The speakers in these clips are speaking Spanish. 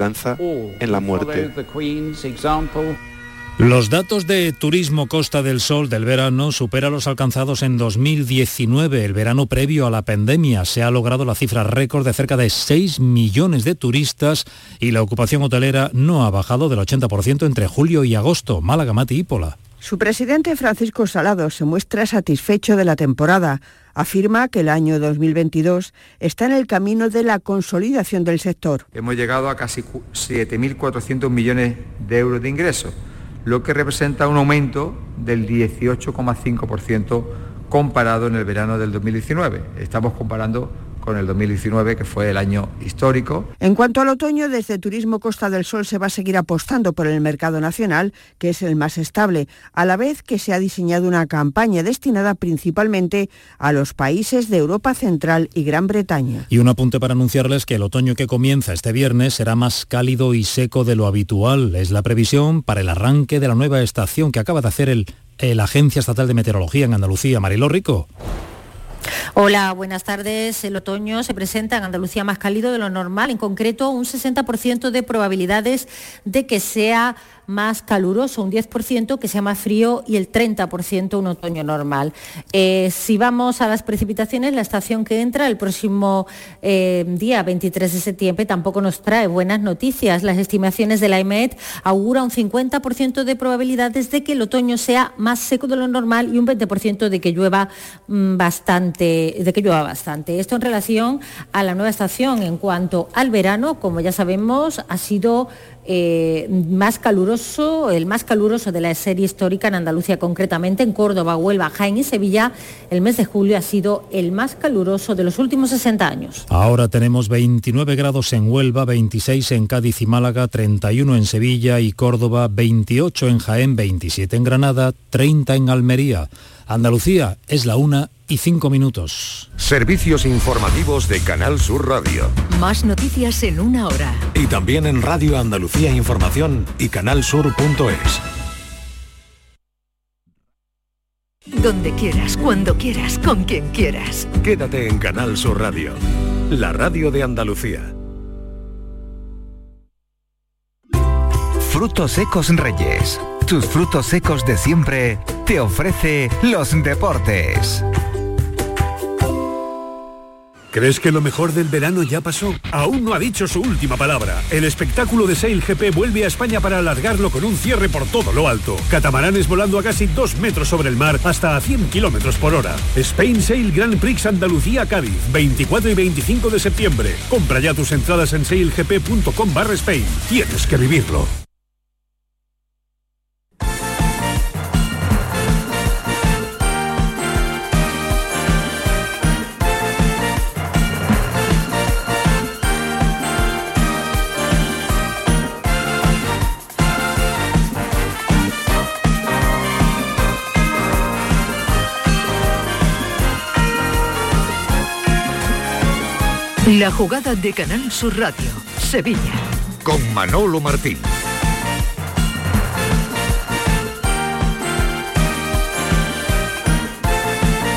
lanza en la muerte. Los datos de turismo Costa del Sol del verano superan los alcanzados en 2019, el verano previo a la pandemia. Se ha logrado la cifra récord de cerca de 6 millones de turistas y la ocupación hotelera no ha bajado del 80% entre julio y agosto. Málaga, Mati y Pola. Su presidente Francisco Salado se muestra satisfecho de la temporada. Afirma que el año 2022 está en el camino de la consolidación del sector. Hemos llegado a casi 7.400 millones de euros de ingresos lo que representa un aumento del 18,5% comparado en el verano del 2019. Estamos comparando con el 2019, que fue el año histórico. En cuanto al otoño, desde Turismo Costa del Sol se va a seguir apostando por el mercado nacional, que es el más estable, a la vez que se ha diseñado una campaña destinada principalmente a los países de Europa Central y Gran Bretaña. Y un apunte para anunciarles que el otoño que comienza este viernes será más cálido y seco de lo habitual. Es la previsión para el arranque de la nueva estación que acaba de hacer el, la Agencia Estatal de Meteorología en Andalucía. Mariló Rico. Hola, buenas tardes. El otoño se presenta en Andalucía más cálido de lo normal, en concreto un 60% de probabilidades de que sea más caluroso, un 10% que sea más frío y el 30% un otoño normal. Eh, si vamos a las precipitaciones, la estación que entra el próximo eh, día 23 de septiembre tampoco nos trae buenas noticias. Las estimaciones de la EMET auguran un 50% de probabilidades de que el otoño sea más seco de lo normal y un 20% de que llueva mm, bastante, de que llueva bastante. Esto en relación a la nueva estación. En cuanto al verano, como ya sabemos, ha sido eh, más caluroso, el más caluroso de la serie histórica en Andalucía, concretamente en Córdoba, Huelva, Jaén y Sevilla. El mes de julio ha sido el más caluroso de los últimos 60 años. Ahora tenemos 29 grados en Huelva, 26 en Cádiz y Málaga, 31 en Sevilla y Córdoba, 28 en Jaén, 27 en Granada, 30 en Almería. Andalucía es la una y cinco minutos. Servicios informativos de Canal Sur Radio. Más noticias en una hora. Y también en Radio Andalucía Información y canalsur.es. Donde quieras, cuando quieras, con quien quieras. Quédate en Canal Sur Radio, la radio de Andalucía. Frutos secos Reyes. Tus frutos secos de siempre te ofrece los deportes. ¿Crees que lo mejor del verano ya pasó? Aún no ha dicho su última palabra. El espectáculo de Sail GP vuelve a España para alargarlo con un cierre por todo lo alto. Catamaranes volando a casi 2 metros sobre el mar hasta a 100 kilómetros por hora. Spain Sail Grand Prix Andalucía Cádiz, 24 y 25 de septiembre. Compra ya tus entradas en sailgp.com barra Spain. Tienes que vivirlo. La jugada de Canal Sur Radio, Sevilla. Con Manolo Martín.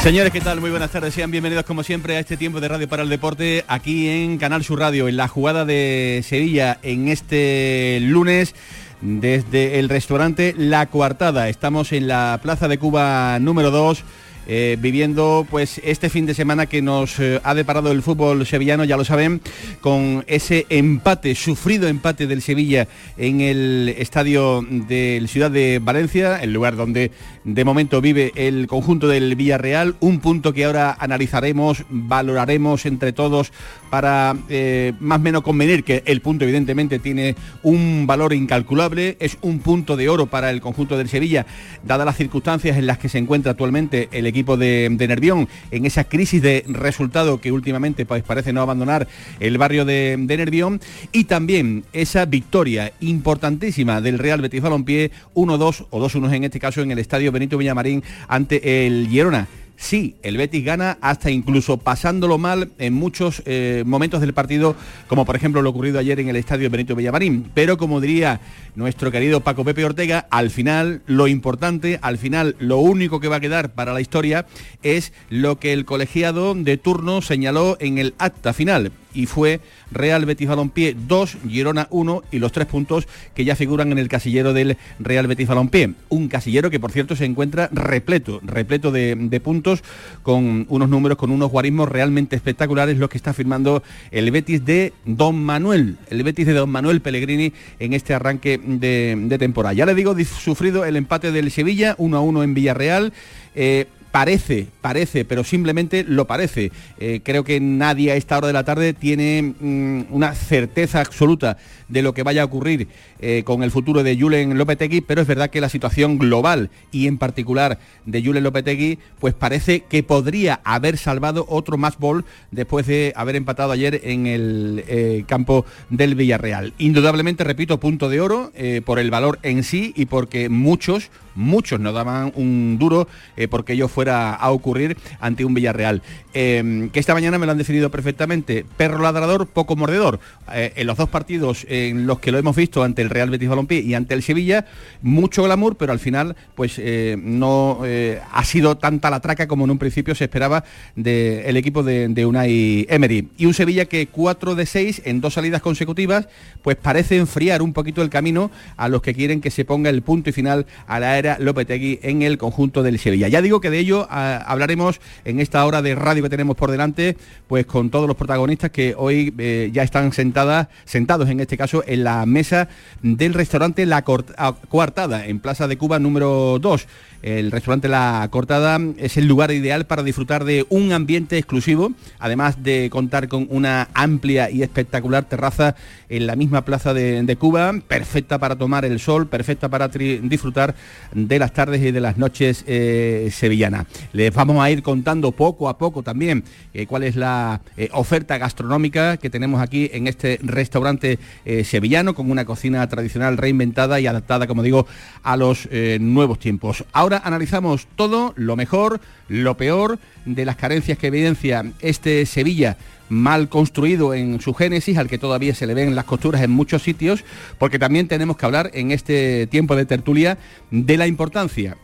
Señores, ¿qué tal? Muy buenas tardes. Sean bienvenidos como siempre a este tiempo de Radio para el Deporte aquí en Canal Sur Radio, en la jugada de Sevilla en este lunes desde el restaurante La Coartada. Estamos en la Plaza de Cuba número 2 eh, viviendo pues este fin de semana que nos eh, ha deparado el fútbol sevillano, ya lo saben, con ese empate, sufrido empate del Sevilla en el estadio del Ciudad de Valencia, el lugar donde de momento vive el conjunto del Villarreal, un punto que ahora analizaremos, valoraremos entre todos para eh, más o menos convenir que el punto evidentemente tiene un valor incalculable, es un punto de oro para el conjunto del Sevilla, dadas las circunstancias en las que se encuentra actualmente el equipo de, Nervión, en esa crisis de resultado que últimamente pues, parece no abandonar el barrio de, Nervión, y también esa victoria importantísima del Real Betis Balompié, 1-2 o 2-1 en este caso en el estadio Benito Villamarín ante el Girona. Sí, el Betis gana hasta incluso pasándolo mal en muchos eh, momentos del partido, como por ejemplo lo ocurrido ayer en el estadio Benito Villamarín. Pero como diría nuestro querido Paco Pepe Ortega, al final lo importante, al final lo único que va a quedar para la historia es lo que el colegiado de turno señaló en el acta final y fue Real Betis Balompié 2, Girona 1 y los tres puntos que ya figuran en el casillero del Real Betis Balompié. Un casillero que por cierto se encuentra repleto, repleto de, puntos con unos números, con unos guarismos realmente espectaculares, los que está firmando el Betis de Don Manuel, el Betis de Don Manuel Pellegrini en este arranque de, temporada. Ya le digo, sufrido el empate del Sevilla, 1 a 1 en Villarreal. Eh, parece, parece, pero simplemente lo parece. Eh, creo que nadie a esta hora de la tarde tiene mm, una certeza absoluta de lo que vaya a ocurrir eh, con el futuro de Julen Lopetegui, pero es verdad que la situación global y en particular de Julen Lopetegui, pues parece que podría haber salvado otro más ball después de haber empatado ayer en el eh, campo del Villarreal. Indudablemente, repito, punto de oro por el valor en sí y porque muchos, muchos nos daban un duro porque ello fuera a ocurrir ante un Villarreal. que esta mañana me lo han definido perfectamente. Perro ladrador, poco mordedor. en los dos partidos en los que lo hemos visto ante el Real Betis Balompié y ante el Sevilla, mucho glamour, pero al final pues eh, no eh, ha sido tanta la traca como en un principio se esperaba del equipo de, de, Unai Emery. Y un Sevilla que 4 de 6 en dos salidas consecutivas, pues parece enfriar un poquito el camino a los que quieren que se ponga el punto y final a la era Lopetegui en el conjunto del Sevilla. Ya digo que de ello ah, hablaremos en esta hora de radio que tenemos por delante, pues con todos los protagonistas que hoy eh, ya están sentadas, sentados en este caso en la mesa del restaurante La Coartada, en Plaza de Cuba número 2. El restaurante La Cortada es el lugar ideal para disfrutar de un ambiente exclusivo, además de contar con una amplia y espectacular terraza en la misma plaza de, Cuba, perfecta para tomar el sol, perfecta para disfrutar de las tardes y de las noches eh, sevillanas. Les vamos a ir contando poco a poco también eh, cuál es la eh, oferta gastronómica que tenemos aquí en este restaurante sevillano, con una cocina tradicional reinventada y adaptada, como digo, a los nuevos tiempos. Ahora analizamos todo, lo mejor, lo peor de las carencias que evidencia este Sevilla mal construido en su génesis, al que todavía se le ven las costuras en muchos sitios, porque también tenemos que hablar en este tiempo de tertulia de la importancia,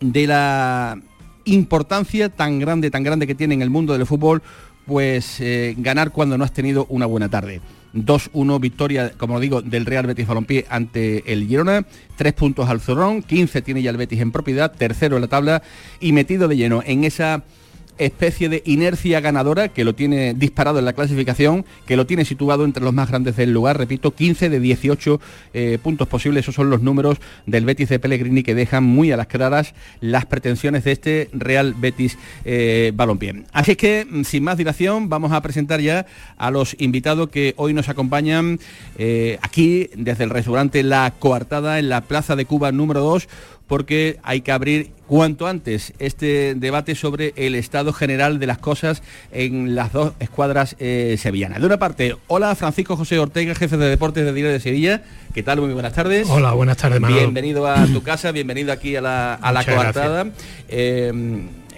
de la importancia tan grande, tan grande que tiene en el mundo del fútbol, pues eh, ganar cuando no has tenido una buena tarde. 2-1 victoria, como digo, del Real Betis Balompié ante el Girona, tres puntos al Zorrón, 15 tiene ya el Betis en propiedad, tercero en la tabla y metido de lleno en esa especie de inercia ganadora que lo tiene disparado en la clasificación, que lo tiene situado entre los más grandes del lugar, repito, 15 de 18 eh, puntos posibles, esos son los números del Betis de Pellegrini que dejan muy a las claras las pretensiones de este Real Betis eh, Balompié. Así que, mm, sin más dilación, vamos a presentar ya a los invitados que hoy nos acompañan eh, aquí desde el restaurante La Coartada en la Plaza de Cuba número 2 porque hay que abrir cuanto antes este debate sobre el estado general de las cosas en las dos escuadras eh, sevillanas. De una parte, hola Francisco José Ortega, jefe de deportes de Diario de Sevilla. ¿Qué tal? Muy buenas tardes. Hola, buenas tardes, Bienvenido a tu casa, bienvenido aquí a la, a la coartada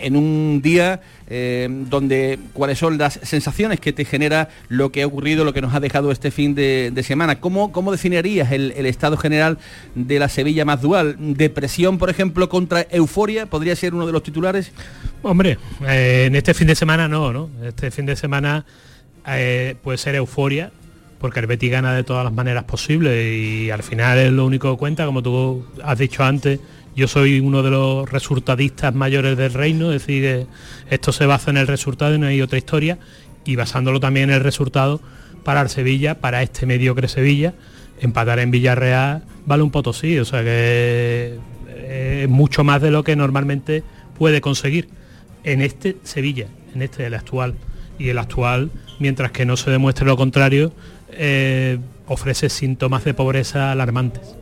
en un día eh, donde cuáles son las sensaciones que te genera lo que ha ocurrido, lo que nos ha dejado este fin de, semana. ¿Cómo, ¿Cómo, definirías el, estado general de la Sevilla más dual? ¿Depresión, por ejemplo, contra euforia? ¿Podría ser uno de los titulares? Hombre, eh, en este fin de semana no, ¿no? Este fin de semana eh, puede ser euforia, porque el Betis gana de todas las maneras posibles y al final es lo único que cuenta, como tú has dicho antes, yo soy uno de los resultadistas mayores del reino, es decir, esto se basa en el resultado y no hay otra historia, y basándolo también en el resultado para el Sevilla, para este mediocre Sevilla, empatar en Villarreal vale un potosí, o sea que es mucho más de lo que normalmente puede conseguir en este Sevilla, en este el actual. Y el actual, mientras que no se demuestre lo contrario, eh, ofrece síntomas de pobreza alarmantes.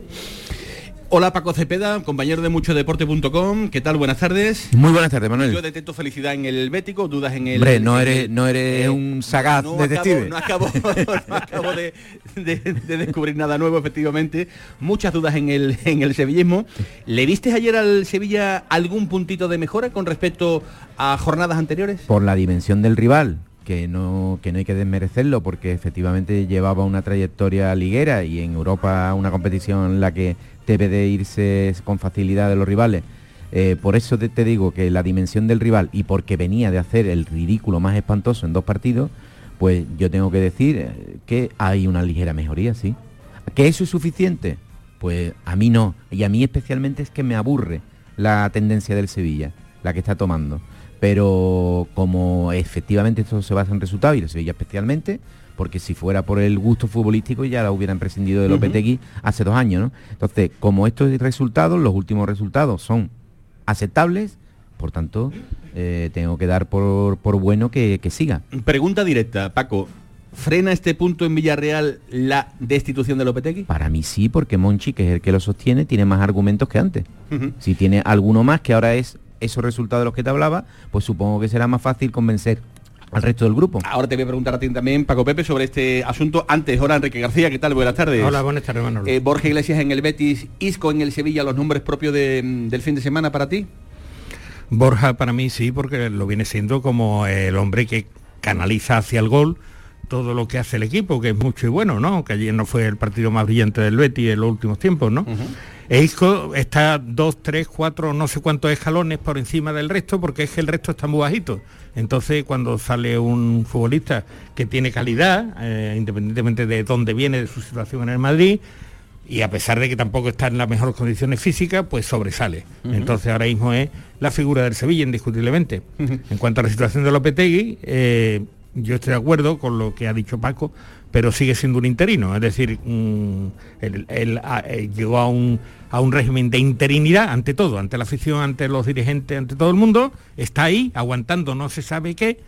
Hola Paco Cepeda, compañero de muchodeporte.com. ¿Qué tal? Buenas tardes. Muy buenas tardes, Manuel. Yo detecto felicidad en el Bético, dudas en el... Hombre, no eres, no eres eh, un sagaz no detective. no acabo, de, descubrir nada nuevo, efectivamente. Muchas dudas en el, en el sevillismo. ¿Le viste ayer al Sevilla algún puntito de mejora con respecto a jornadas anteriores? Por la dimensión del rival, que no, que no hay que desmerecerlo porque efectivamente llevaba una trayectoria liguera y en Europa una competición en la que debe de irse con facilidad de los rivales. Eh, por eso te, digo que la dimensión del rival y porque venía de hacer el ridículo más espantoso en dos partidos, pues yo tengo que decir eh, que hay una ligera mejoría, sí. ¿Que eso es suficiente? Pues a mí no. Y a mí especialmente es que me aburre la tendencia del Sevilla, la que está tomando. Pero como efectivamente esto se basa en resultados, y el Sevilla especialmente, porque si fuera por el gusto futbolístico ya la hubieran prescindido de Lopetegui hace dos años, ¿no? Entonces, como estos resultados, los últimos resultados son aceptables, por tanto, eh, tengo que dar por, bueno que, que siga. Pregunta directa, Paco. ¿Frena este punto en Villarreal la destitución de Lopetegui? Para mí sí, porque Monchi, que es el que lo sostiene, tiene más argumentos que antes. Si tiene alguno más, que ahora es esos resultados de los que te hablaba, pues supongo que será más fácil convencer al resto del grupo. Ahora te voy a preguntar a ti también, Paco Pepe, sobre este asunto. Antes, hola Enrique García, ¿qué tal? Buenas tardes. Hola, buenas tardes, Manuel. Eh, Borja Iglesias en el Betis, Isco en el Sevilla, los nombres propios del fin de semana para ti. Borja para mí sí, porque lo viene siendo como el hombre que canaliza hacia el gol todo lo que hace el equipo, que es mucho y bueno, ¿no? Que ayer no fue el partido más brillante del Betis en los últimos tiempos, ¿no? Isco está dos, tres, cuatro, no sé cuántos escalones por encima del resto, porque es que el resto está muy bajito. Entonces, cuando sale un futbolista que tiene calidad, eh, independientemente de dónde viene, de su situación en el Madrid, y a pesar de que tampoco está en las mejores condiciones físicas, pues sobresale. Entonces ahora mismo es la figura del Sevilla, indiscutiblemente. En cuanto a la situación de Lopetegui, eh, yo estoy de acuerdo con lo que ha dicho Paco, pero sigue siendo un interino. Es decir, él, eh, llegó a un, a un régimen de interinidad, ante todo, ante la afición, ante los dirigentes, ante todo el mundo, está ahí, aguantando no se sabe qué,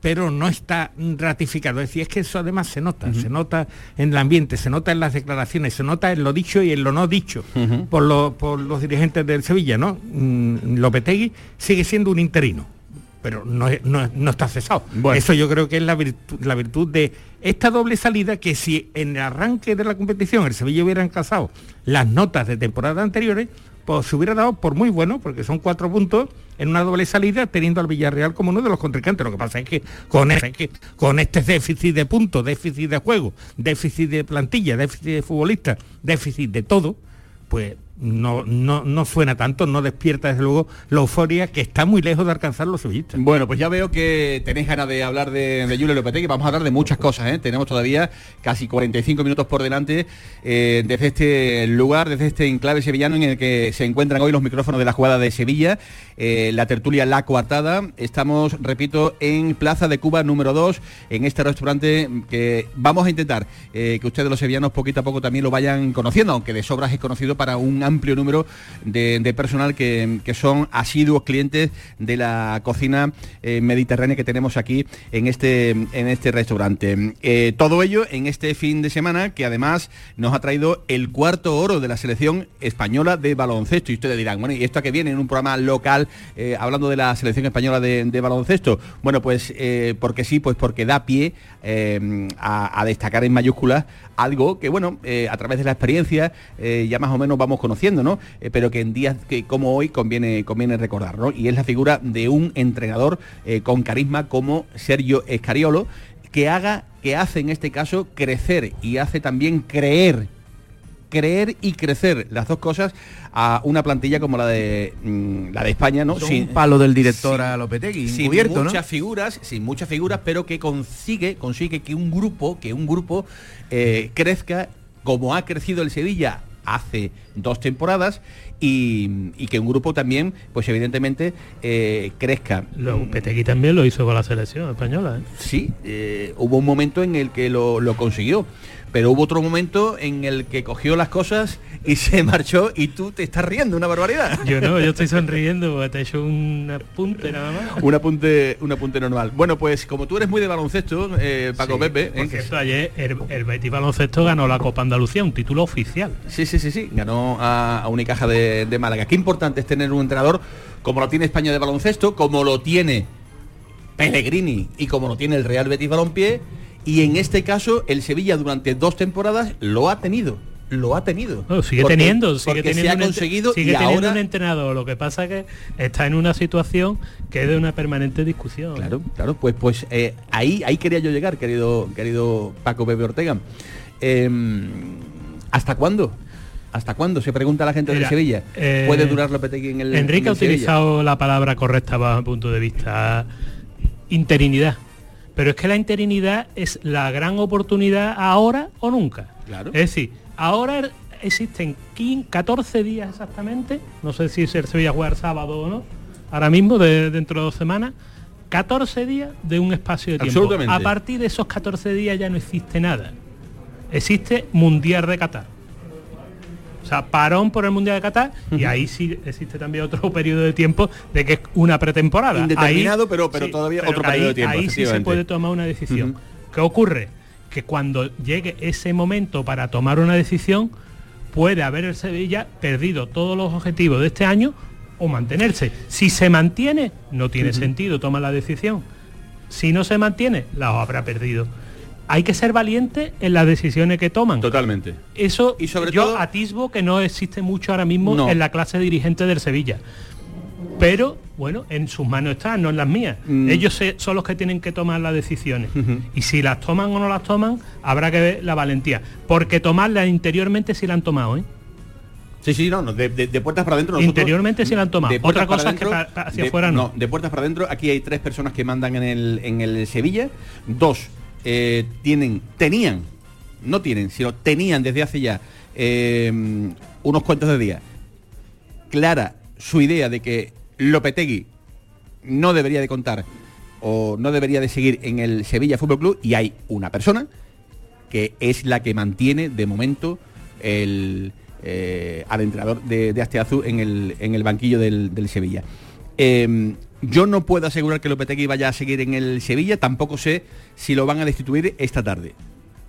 pero no está ratificado. Es decir, es que eso además se nota, se nota en el ambiente, se nota en las declaraciones, se nota en lo dicho y en lo no dicho por, por, los dirigentes del Sevilla, ¿no? Mm, Lopetegui sigue siendo un interino pero no, está cesado. Eso yo creo que es la virtud, la virtud de esta doble salida que si en el arranque de la competición el Sevilla hubiera encasado las notas de temporadas anteriores, pues se hubiera dado por muy bueno, porque son cuatro puntos en una doble salida, teniendo al Villarreal como uno de los contrincantes. Lo que pasa es que con, este, con este déficit de puntos, déficit de juego, déficit de plantilla, déficit de futbolistas, déficit de todo, pues no, no, no suena tanto, no despierta desde luego la euforia que está muy lejos de alcanzar los sevillistas. Bueno, pues ya veo que tenéis ganas de hablar de, de Julio Lopetegui, vamos a hablar de muchas cosas, ¿eh? tenemos todavía casi 45 minutos por delante eh, desde este lugar, desde este enclave sevillano en el que se encuentran hoy los micrófonos de la jugada de Sevilla, eh, la tertulia La Coartada, estamos, repito, en Plaza de Cuba número 2, en este restaurante que vamos a intentar que ustedes los sevillanos poquito a poco también lo vayan conociendo, aunque de sobras es conocido para un amplio número de, personal que, son asiduos clientes de la cocina eh, mediterránea que tenemos aquí en este, en este restaurante. Eh, todo ello en este fin de semana que además nos ha traído el cuarto oro de la selección española de baloncesto. Y ustedes dirán, bueno, ¿y esto a qué viene en un programa local eh, hablando de la selección española de, baloncesto? Bueno, pues porque sí, pues porque da pie a, destacar en mayúsculas algo que, bueno, a través de la experiencia ya más o menos vamos conociendo ¿no? Eh, pero que en días que, como hoy conviene, conviene recordar, Y es la figura de un entrenador eh, con carisma como Sergio Escariolo, que haga, que hace en este caso crecer y hace también creer creer y crecer las dos cosas a una plantilla como la de mm, la de España, ¿no? Sin palo del director a Lopetegui, sin muchas figuras, sin muchas figuras, pero que consigue consigue que un grupo que un grupo eh, crezca como ha crecido el Sevilla hace dos temporadas y, que un grupo también, pues evidentemente, eh, crezca. Petegui también lo hizo con la selección española. ¿eh? Sí, eh, hubo un momento en el que lo, lo consiguió pero hubo otro momento en el que cogió las cosas y se marchó y tú te estás riendo, una barbaridad. Yo no, yo estoy sonriendo te he hecho un apunte nada más. un apunte, un apunte normal. Bueno, pues como tú eres muy de baloncesto, eh, Paco Pepe. Por cierto, ayer el, el, Betis Baloncesto ganó la Copa Andalucía, un título oficial. Sí, sí, sí, sí. Ganó a, Unicaja de, de Málaga. Qué importante es tener un entrenador como lo tiene España de baloncesto, como lo tiene Pellegrini y como lo tiene el Real Betis Balompié y en este caso el Sevilla durante dos temporadas lo ha tenido lo ha tenido. sigue teniendo, sigue teniendo se ha conseguido sigue teniendo un entrenador. Lo que pasa es que está en una situación que es de una permanente discusión. Claro, claro, pues pues eh, ahí, ahí quería yo llegar, querido, querido Paco Pepe Ortega. Em, ¿Hasta cuándo? ¿Hasta cuándo? Se pregunta la gente de Sevilla. Eh, ¿Puede durar Lopetegui en el Enrique ha utilizado la palabra correcta bajo mi punto de vista. Interinidad Pero es que la interinidad es la gran oportunidad ahora o nunca. Claro. Es decir, ahora existen 14 días exactamente, no sé si se Sevilla jugar sábado o no, ahora mismo, de, dentro de dos semanas, 14 días de un espacio de tiempo. A partir de esos 14 días ya no existe nada. Existe Mundial de Qatar. O sea, parón por el Mundial de Qatar y ahí sí existe también otro periodo de tiempo de que es una pretemporada. Indeterminado, pero, pero todavía otro periodo de tiempo. Ahí sí se puede tomar una decisión. ¿Qué ocurre? Que cuando llegue ese momento para tomar una decisión, puede haber el Sevilla perdido todos los objetivos de este año o mantenerse. Si se mantiene, no tiene sentido tomar la decisión. Si no se mantiene, la habrá perdido. Hay que ser valiente en las decisiones que toman. Totalmente. Eso y sobre yo atisbo que no existe mucho ahora mismo en la clase dirigente del Sevilla. Pero bueno, en sus manos está, no en las mías. Mm. Ellos son los que tienen que tomar las decisiones. Y si las toman o no las toman, habrá que ver la valentía. Porque tomarlas interiormente sí la han tomado, ¿eh? Sí, sí, no, de, puertas para adentro. Interiormente sí la han tomado. Otra cosa es que hacia afuera no. De puertas para adentro, aquí hay tres personas que mandan en el, en el Sevilla. Dos eh, tienen, tenían, no tienen, sino tenían desde hace ya eh, unos cuantos de días clara su idea de que Lopetegui no debería de contar o no debería de seguir en el Sevilla Fútbol Club y hay una persona que es la que mantiene de momento el eh, al entrenador de, de Asteazú en el, en el banquillo del, Sevilla. Em, yo no puedo asegurar que Lopetegui vaya a seguir en el Sevilla, tampoco sé si lo van a destituir esta tarde.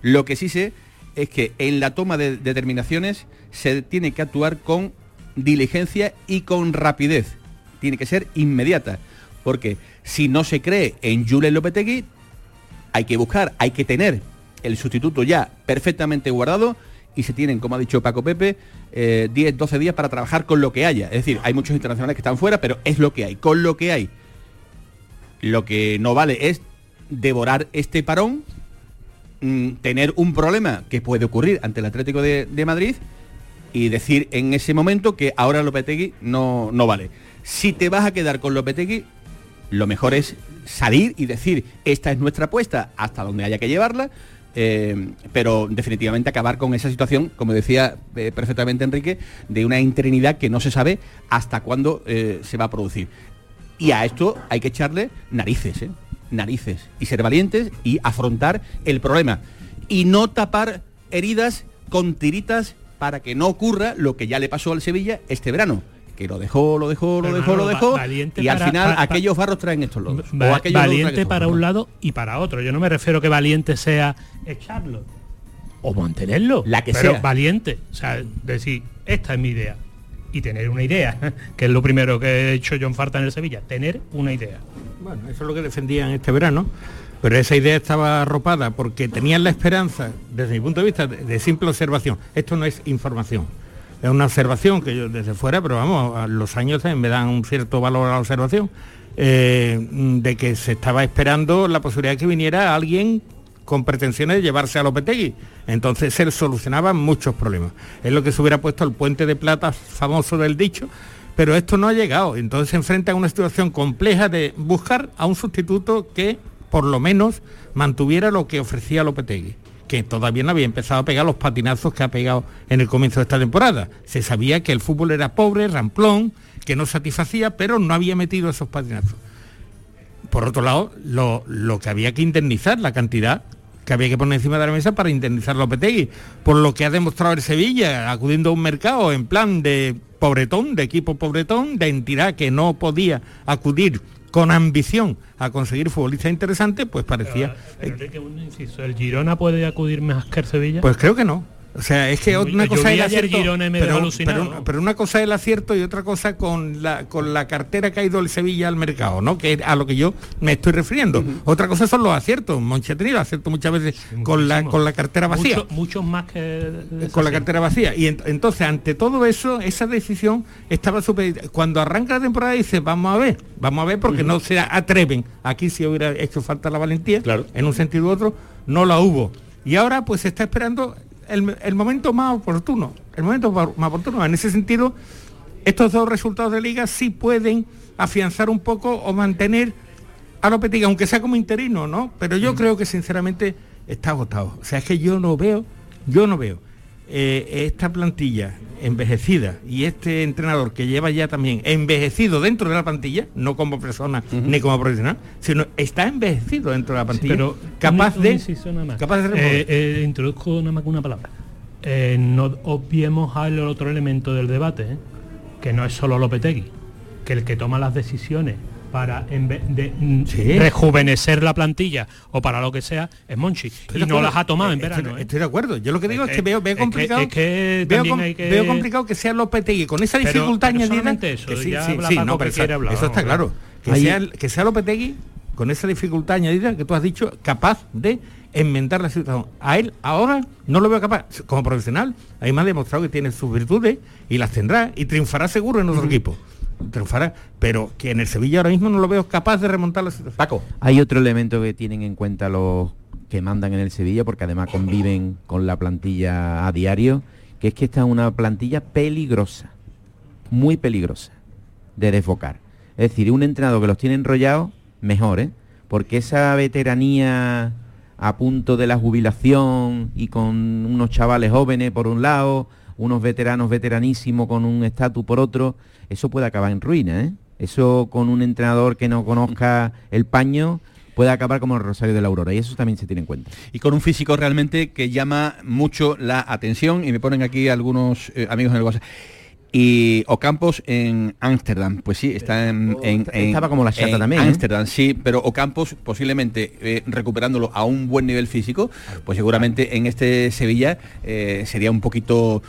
Lo que sí sé es que en la toma de determinaciones se tiene que actuar con diligencia y con rapidez tiene que ser inmediata. Porque si no se cree en Julen Lopetegui, hay que buscar, hay que tener el sustituto ya perfectamente guardado y se tienen, como ha dicho Paco Pepe, 10, eh, 12 días para trabajar con lo que haya. Es decir, hay muchos internacionales que están fuera, pero es lo que hay, con lo que hay. Lo que no vale es devorar este parón, mm, tener un problema que puede ocurrir ante el Atlético de, de Madrid y decir en ese momento que ahora Lopetegui no, no vale. Si te vas a quedar con Lopetegui, lo mejor es salir y decir, esta es nuestra apuesta hasta donde haya que llevarla, eh, pero definitivamente acabar con esa situación, como decía eh, perfectamente Enrique, de una interinidad que no se sabe hasta cuándo eh, se va a producir. Y a esto hay que echarle narices, narices, y ser valientes y afrontar el problema. Y no tapar heridas con tiritas para que no ocurra lo que ya le pasó al Sevilla este verano que lo dejó, lo dejó, lo dejó, lo dejó, y al final aquellos barros traen estos lodos. valiente para un lado y para otro. Yo no me refiero que valiente sea echarlo o mantenerlo, la que pero sea. valiente, o sea, decir, esta es mi idea y tener una idea, que es lo primero que he hecho John Farta en el Sevilla, tener una idea. Bueno, eso es lo que defendían este verano. Pero esa idea estaba arropada porque tenían la esperanza, desde mi punto de vista, de simple observación. Esto no es información es una observación que yo desde fuera, pero vamos, los años me dan un cierto valor a la observación, eh, de que se estaba esperando la posibilidad de que viniera alguien con pretensiones de llevarse a Lopetegui. Entonces se solucionaban muchos problemas. Es lo que se hubiera puesto el puente de plata famoso del dicho, pero esto no ha llegado. Entonces se enfrenta a una situación compleja de buscar a un sustituto que por lo menos mantuviera lo que ofrecía Lopetegui que todavía no había empezado a pegar los patinazos que ha pegado en el comienzo de esta temporada. Se sabía que el fútbol era pobre, ramplón, que no satisfacía, pero no había metido esos patinazos. Por otro lado, lo, que había que indemnizar, la cantidad que había que poner encima de la mesa para indemnizar a Lopetegui, por lo que ha demostrado el Sevilla, acudiendo a un mercado en plan de pobretón, de equipo pobretón, de entidad que no podía acudir con ambición a conseguir futbolistas interesantes, pues parecía... ¿el Girona puede acudir más que el Sevilla? Pues creo que no. O sea, es que una cosa es el pero, una cosa es el acierto y otra cosa con la con la cartera que ha ido el Sevilla al mercado, ¿no? Que es a lo que yo me estoy refiriendo. Otra cosa son los aciertos. Monchi ha tenido aciertos muchas veces con la con la cartera vacía. Muchos más que con la cartera vacía. Y entonces, ante todo eso, esa decisión estaba super cuando arranca la temporada dice, vamos a ver, vamos a ver porque no se atreven. Aquí si hubiera hecho falta la valentía, claro. en un sentido u otro, no la hubo. Y ahora pues se está esperando el, momento más oportuno, el momento más oportuno. En ese sentido, estos dos resultados de liga sí pueden afianzar un poco o mantener a Lopetegui, aunque sea como interino, ¿no? Pero yo mm. creo que sinceramente está agotado. O sea, es que yo no veo, yo no veo eh, esta plantilla envejecida y este entrenador que lleva ya también envejecido dentro de la plantilla, no como persona ni como profesional, sino está envejecido dentro de la plantilla, pero capaz, de, capaz de eh, eh, introduzco una, una palabra. no obviemos al otro elemento del debate, que no es solo Lopetegui, que el que toma las decisiones para en vez de mm, rejuvenecer la plantilla o para lo que sea es Monchi. Y no las ha tomado en verano estoy, estoy, de acuerdo. Yo lo que digo es, que, veo, complicado que, veo, complicado que sea Lopetegui con esa dificultad añadida eso, sí, no, eso está claro. Que sea, que sea Lopetegui con esa dificultad añadida que tú has dicho capaz de enmendar la situación. A él ahora no lo veo capaz. Como profesional, me ha demostrado que tiene sus virtudes y las tendrá y triunfará seguro en otro equipo triunfará, pero que en el Sevilla ahora mismo no lo veo capaz de remontar la situación. Paco. Hay otro elemento que tienen en cuenta los que mandan en el Sevilla, porque además conviven con la plantilla a diario, que es que esta es una plantilla peligrosa, muy peligrosa de desfocar. Es decir, un entrenador que los tiene enrollados, mejor, ¿eh? Porque esa veteranía a punto de la jubilación y con unos chavales jóvenes por un lado, unos veteranos veteranísimos con un estatus por otro, eso puede acabar en ruina, ¿eh? Eso con un entrenador que no conozca el paño puede acabar como el Rosario de la Aurora y eso también se tiene en cuenta. Y con un físico realmente que llama mucho la atención y me ponen aquí algunos eh, amigos en el WhatsApp. Y Ocampos en Ámsterdam, pues sí, está en, Estaba como la chata también. ¿eh? Ámsterdam, sí, pero Ocampos posiblemente eh, recuperándolo a un buen nivel físico, pues seguramente en este Sevilla eh, sería un poquito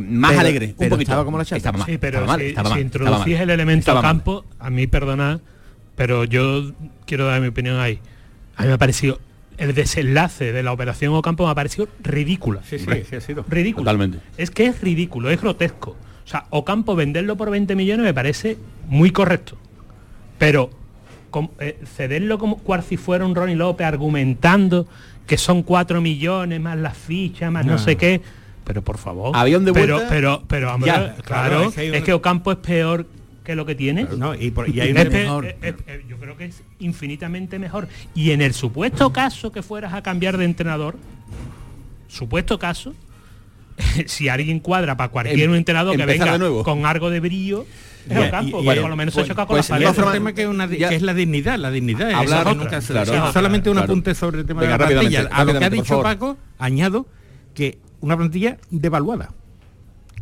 más alegre. un poquito. Estaba como la chata. sí, pero si, introducís el elemento Ocampos, a mí perdona, pero yo quiero dar mi opinión ahí. A mí me ha parecido el desenlace de la operación Ocampo me ha parecido ridícula. Sí, sí, sí, ha sido. Ridículo. Totalmente. Es que es ridículo, es grotesco. O sea, Ocampo venderlo por 20 millones me parece muy correcto. Pero eh, cederlo como cual si fuera un Ronnie López argumentando que son 4 millones más las fichas, más no, sé qué. Pero por favor. Avión de vuelta. Pero, pero, pero claro, es, que, Ocampo es peor que lo que tiene. no, y, hay mejor. yo creo que es infinitamente mejor. Y en el supuesto caso que fueras a cambiar de entrenador, supuesto caso, si alguien cuadra para cualquier em, entrenador que venga con algo de brillo, es campo, por lo menos se choca con pues, la tema que, es la dignidad, la dignidad. solamente un apunte sobre el tema de la plantilla. A lo que ha dicho Paco, añado que una plantilla devaluada.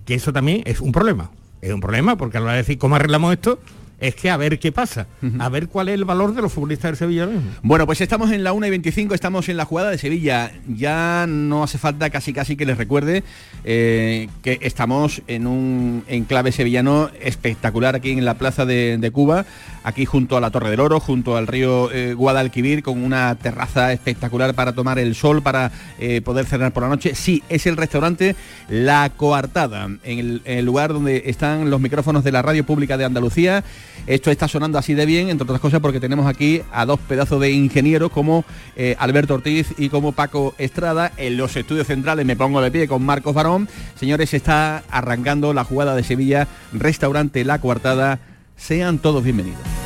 Que eso también es un problema. Es un problema porque a la hora de decir cómo arreglamos esto, es que a ver qué pasa, a ver cuál es el valor de los futbolistas del Sevilla mismo. Bueno, pues estamos en la 1 y 25, estamos en la jugada de Sevilla. Ya no hace falta casi casi que les recuerde eh, que estamos en un enclave sevillano espectacular aquí en la plaza de, Cuba, aquí junto a la Torre del Oro, junto al río eh, Guadalquivir, con una terraza espectacular para tomar el sol, para eh, poder cenar por la noche. Sí, es el restaurante La Coartada, en el lugar donde están los micrófonos de la radio pública de Andalucía. Esto está sonando así de bien, entre otras cosas porque tenemos aquí a dos pedazos de ingenieros como eh, Alberto Ortiz y como Paco Estrada. En los estudios centrales me pongo de pie con Marcos Barón. Señores, está arrancando la jugada de Sevilla, restaurante La Coartada. Sean todos bienvenidos.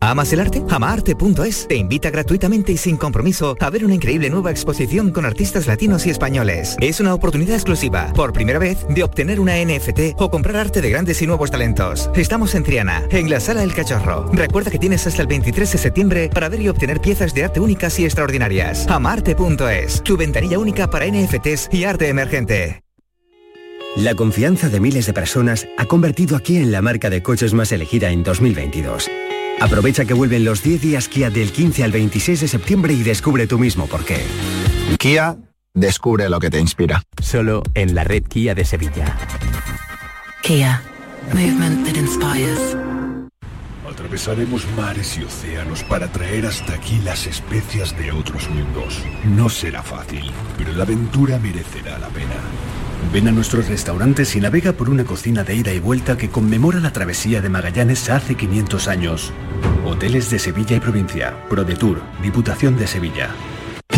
¿Amas el arte? Amaarte.es te invita gratuitamente y sin compromiso a ver una increíble nueva exposición con artistas latinos y españoles. Es una oportunidad exclusiva, por primera vez, de obtener una NFT o comprar arte de grandes y nuevos talentos. Estamos en Triana, en la Sala El Cachorro. Recuerda que tienes hasta el 23 de septiembre para ver y obtener piezas de arte únicas y extraordinarias. Amaarte.es, tu ventanilla única para NFTs y arte emergente. La confianza de miles de personas ha convertido a Kia en la marca de coches más elegida en 2022. Aprovecha que vuelven los 10 días Kia del 15 al 26 de septiembre y descubre tú mismo por qué. Kia, descubre lo que te inspira. Solo en la red Kia de Sevilla. Kia, movement that inspires. Atravesaremos mares y océanos para traer hasta aquí las especias de otros mundos. No será fácil, pero la aventura merecerá la pena. Ven a nuestros restaurantes y navega por una cocina de ida y vuelta que conmemora la travesía de Magallanes hace 500 años. Hoteles de Sevilla y provincia. ProDetour, Diputación de Sevilla.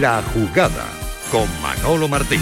La jugada con Manolo Martín.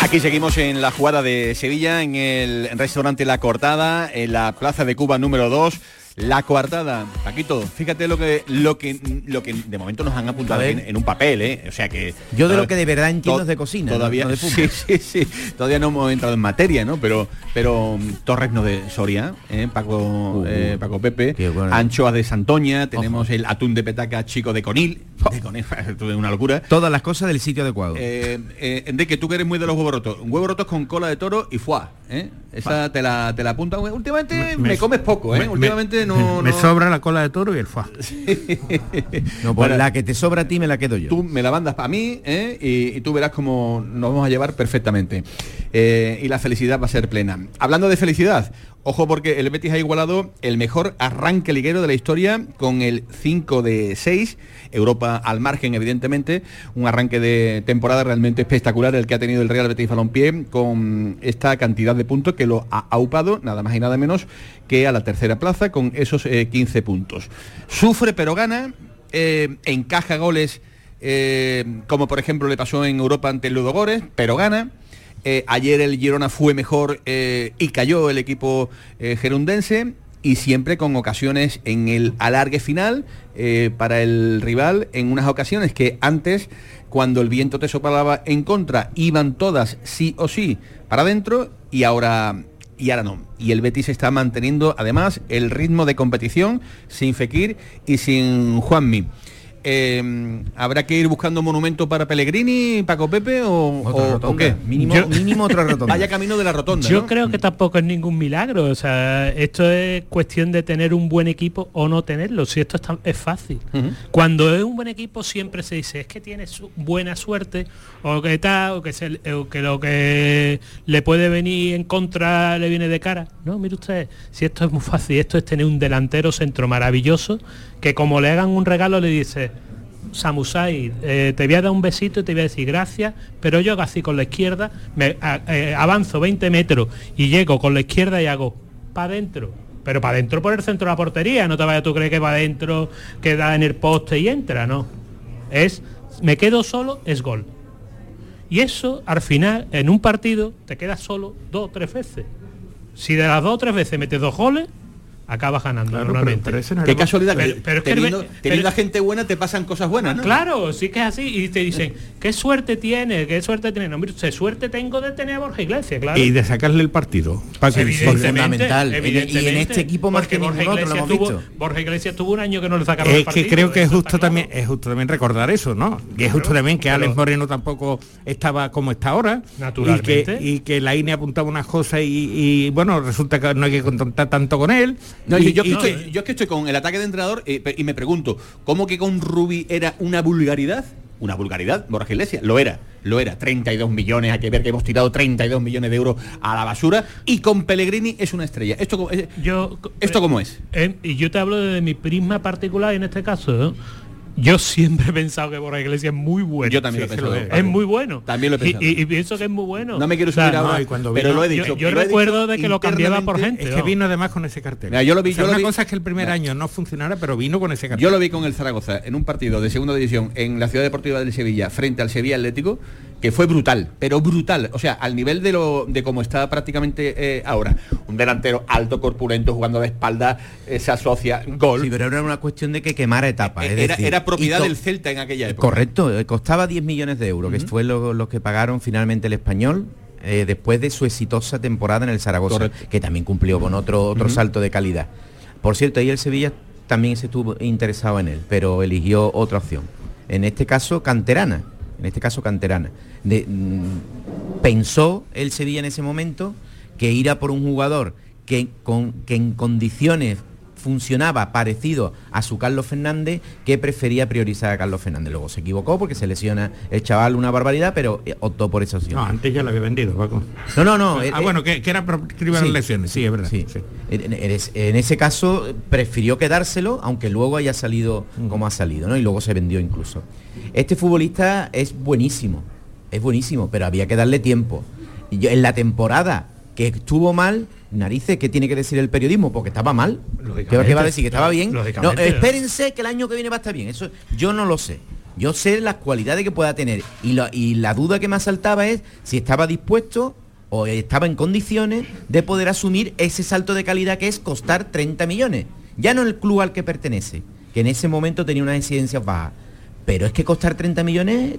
Aquí seguimos en la jugada de Sevilla, en el restaurante La Cortada, en la Plaza de Cuba número 2. La coartada, Paquito, fíjate lo que lo que lo que de momento nos han apuntado en, en un papel, ¿eh? O sea que Yo de lo que de verdad entiendo es de cocina, Todavía no de sí, sí, sí, todavía no hemos entrado en materia, ¿no? Pero pero mm, Torres no de Soria, ¿eh? Paco eh, Paco Pepe, bueno. anchoa de Santoña, tenemos el atún de petaca chico de Conil, de Conil, esto es una locura. Todas las cosas del sitio adecuado. Eh, eh, Enrique, tú que eres muy de los huevos rotos, huevos rotos con cola de toro y foie, ¿eh? Esa te la te la apunta. Últimamente me, comes poco, ¿eh? me- Últimamente no, me no- sobra la cola de toro y el foie. No, pues Bueno, la que te sobra a ti me la quedo yo. Tú me la mandas para mí ¿eh? y, y tú verás cómo nos vamos a llevar perfectamente. Eh, y la felicidad va a ser plena. Hablando de felicidad, ojo porque el Betis ha igualado el mejor arranque liguero de la historia con el 5 de 6. Europa al margen, evidentemente. Un arranque de temporada realmente espectacular el que ha tenido el Real Betis Balompié con esta cantidad de puntos que lo ha aupado nada más y nada menos que a la tercera plaza con esos eh, 15 puntos. Sufre pero gana, eh, encaja goles eh, como por ejemplo le pasó en Europa ante el Ludogores, pero gana. Eh, ayer el Girona fue mejor eh, y cayó el equipo eh, gerundense y siempre con ocasiones en el alargue final para el rival, en unas ocasiones que antes, cuando el viento te soplaba en contra, iban todas sí o sí para adentro y ahora y ahora no. Y el Betis está manteniendo además el ritmo de competición sin Fekir y sin Juanmi. Eh, ¿Habrá que ir buscando monumento para Pellegrini, Paco Pepe o, o- o qué? Mínimo- mínimo otra rotonda. Vaya camino de la rotonda. Yo ¿no? creo que tampoco es ningún milagro. O sea, esto es cuestión de tener un buen equipo o no tenerlo. Si esto es, tan- es fácil. Cuando es un buen equipo siempre se dice es que tiene su- buena suerte o que tal o que, se- o que lo que le puede venir en contra le viene de cara. No, mire usted, si esto es muy fácil, esto es tener un delantero centro maravilloso que como le hagan un regalo le dice Samusai, eh, te voy a dar un besito y te voy a decir gracias, pero yo hago así con la izquierda, eh, avanzo 20 metros y llego con la izquierda y hago para adentro. Pero para adentro por el centro de la portería, no te vayas tú creer que para adentro queda en el poste y entra, no. Es, me quedo solo, es gol. Y eso, al final, en un partido, te quedas solo dos o tres veces. Si de las dos o tres veces metes dos goles, acabas ganando Claro, normalmente. pero- pero Qué era- casualidad que Pero- pero es que teniendo, Be- teniendo pero- gente buena te pasan cosas buenas, ¿no? Claro, sí que es así. Y te dicen, ¿qué suerte tiene? ¿Qué suerte tiene? No, usted, suerte tengo de tener a Borja Iglesias, claro. Y de sacarle el partido. Para que Evidentemente, fundamental. evidentemente, Y en este equipo más que Borja ningún otro lo Iglesias hemos tuvo- visto. Borja Iglesias tuvo un año que no le sacaron Es el que partido. creo que es justo también es justo también recordar eso, ¿no? Que es justo también que Alex Moreno tampoco estaba como está ahora Naturalmente. y que, y que la INE apuntaba unas cosas y, y, bueno resulta que no hay que contar tanto con él. No, y, yo, yo y que que- estoy, yo es que estoy con el ataque de entrenador eh, y me pregunto, ¿cómo que con Rubi era una vulgaridad? Una vulgaridad, Borja Iglesias, lo era, lo era, 32 millones, hay que ver que hemos tirado 32 millones de euros a la basura y con Pellegrini es una estrella. ¿Esto, cómo- eh, Yo, ¿esto cómo es? Eh, y yo te hablo desde mi prisma particular en este caso. ¿no? Yo siempre he pensado que Borja Iglesias es muy bueno. Yo también lo he pensado, es. Muy bueno. También lo he pensado. Y, y pienso que es muy bueno. No me quiero O sea, subir ahora, no, y cuando pero vino- lo he dicho. Yo, recuerdo dicho de que lo cambiaba por gente. es que ¿no? vino además con ese cartel. Mira, yo lo vi- O sea, yo lo una vi- cosa es que el primer Mira. año no funcionara, pero vino con ese cartel. Yo lo vi con el Zaragoza en un partido de segunda división en la ciudad deportiva del Sevilla frente al Sevilla Atlético que fue brutal, pero brutal, o sea, al nivel de lo de cómo está prácticamente eh, ahora. Un delantero alto, corpulento, jugando de espalda, eh, se asocia, gol. Sí, pero era una cuestión de que quemara etapas. es era, decir, era propiedad del Celta en aquella época. Correcto, eh, costaba 10 millones de euros, que fue lo, lo que pagaron finalmente el español eh, después de su exitosa temporada en el Zaragoza, Correcto. que también cumplió con otro, otro salto de calidad. Por cierto, ahí el Sevilla también se estuvo interesado en él, pero eligió otra opción. En este caso, canterana. En este caso, canterana. Mm, pensó el Sevilla en ese momento que ir a por un jugador que, con, que en condiciones funcionaba parecido a su Carlos Fernández, que prefería priorizar a Carlos Fernández. Luego se equivocó porque se lesiona el chaval una barbaridad, pero eh, optó por esa opción. No, antes ya lo había vendido, Paco. No, no, no. Ah, eh, bueno, que, que era sí. las lesiones, sí, es verdad. Sí. sí. En, en es- en ese caso eh, prefirió quedárselo, aunque luego haya salido Mm. como ha salido, ¿no? Y luego se vendió incluso. Este futbolista es buenísimo, es buenísimo, pero había que darle tiempo. Y yo- en la temporada que estuvo mal, narices, ¿qué tiene que decir el periodismo? Porque estaba mal. ¿Qué, va a decir? ¿Que estaba bien? No, espérense que el año que viene va a estar bien. Eso yo no lo sé. Yo sé las cualidades que pueda tener. Y, la- y la duda que me asaltaba es si estaba dispuesto o estaba en condiciones de poder asumir ese salto de calidad que es costar 30 millones. Ya no el club al que pertenece, que en ese momento tenía unas exigencias bajas. Pero es que costar 30 millones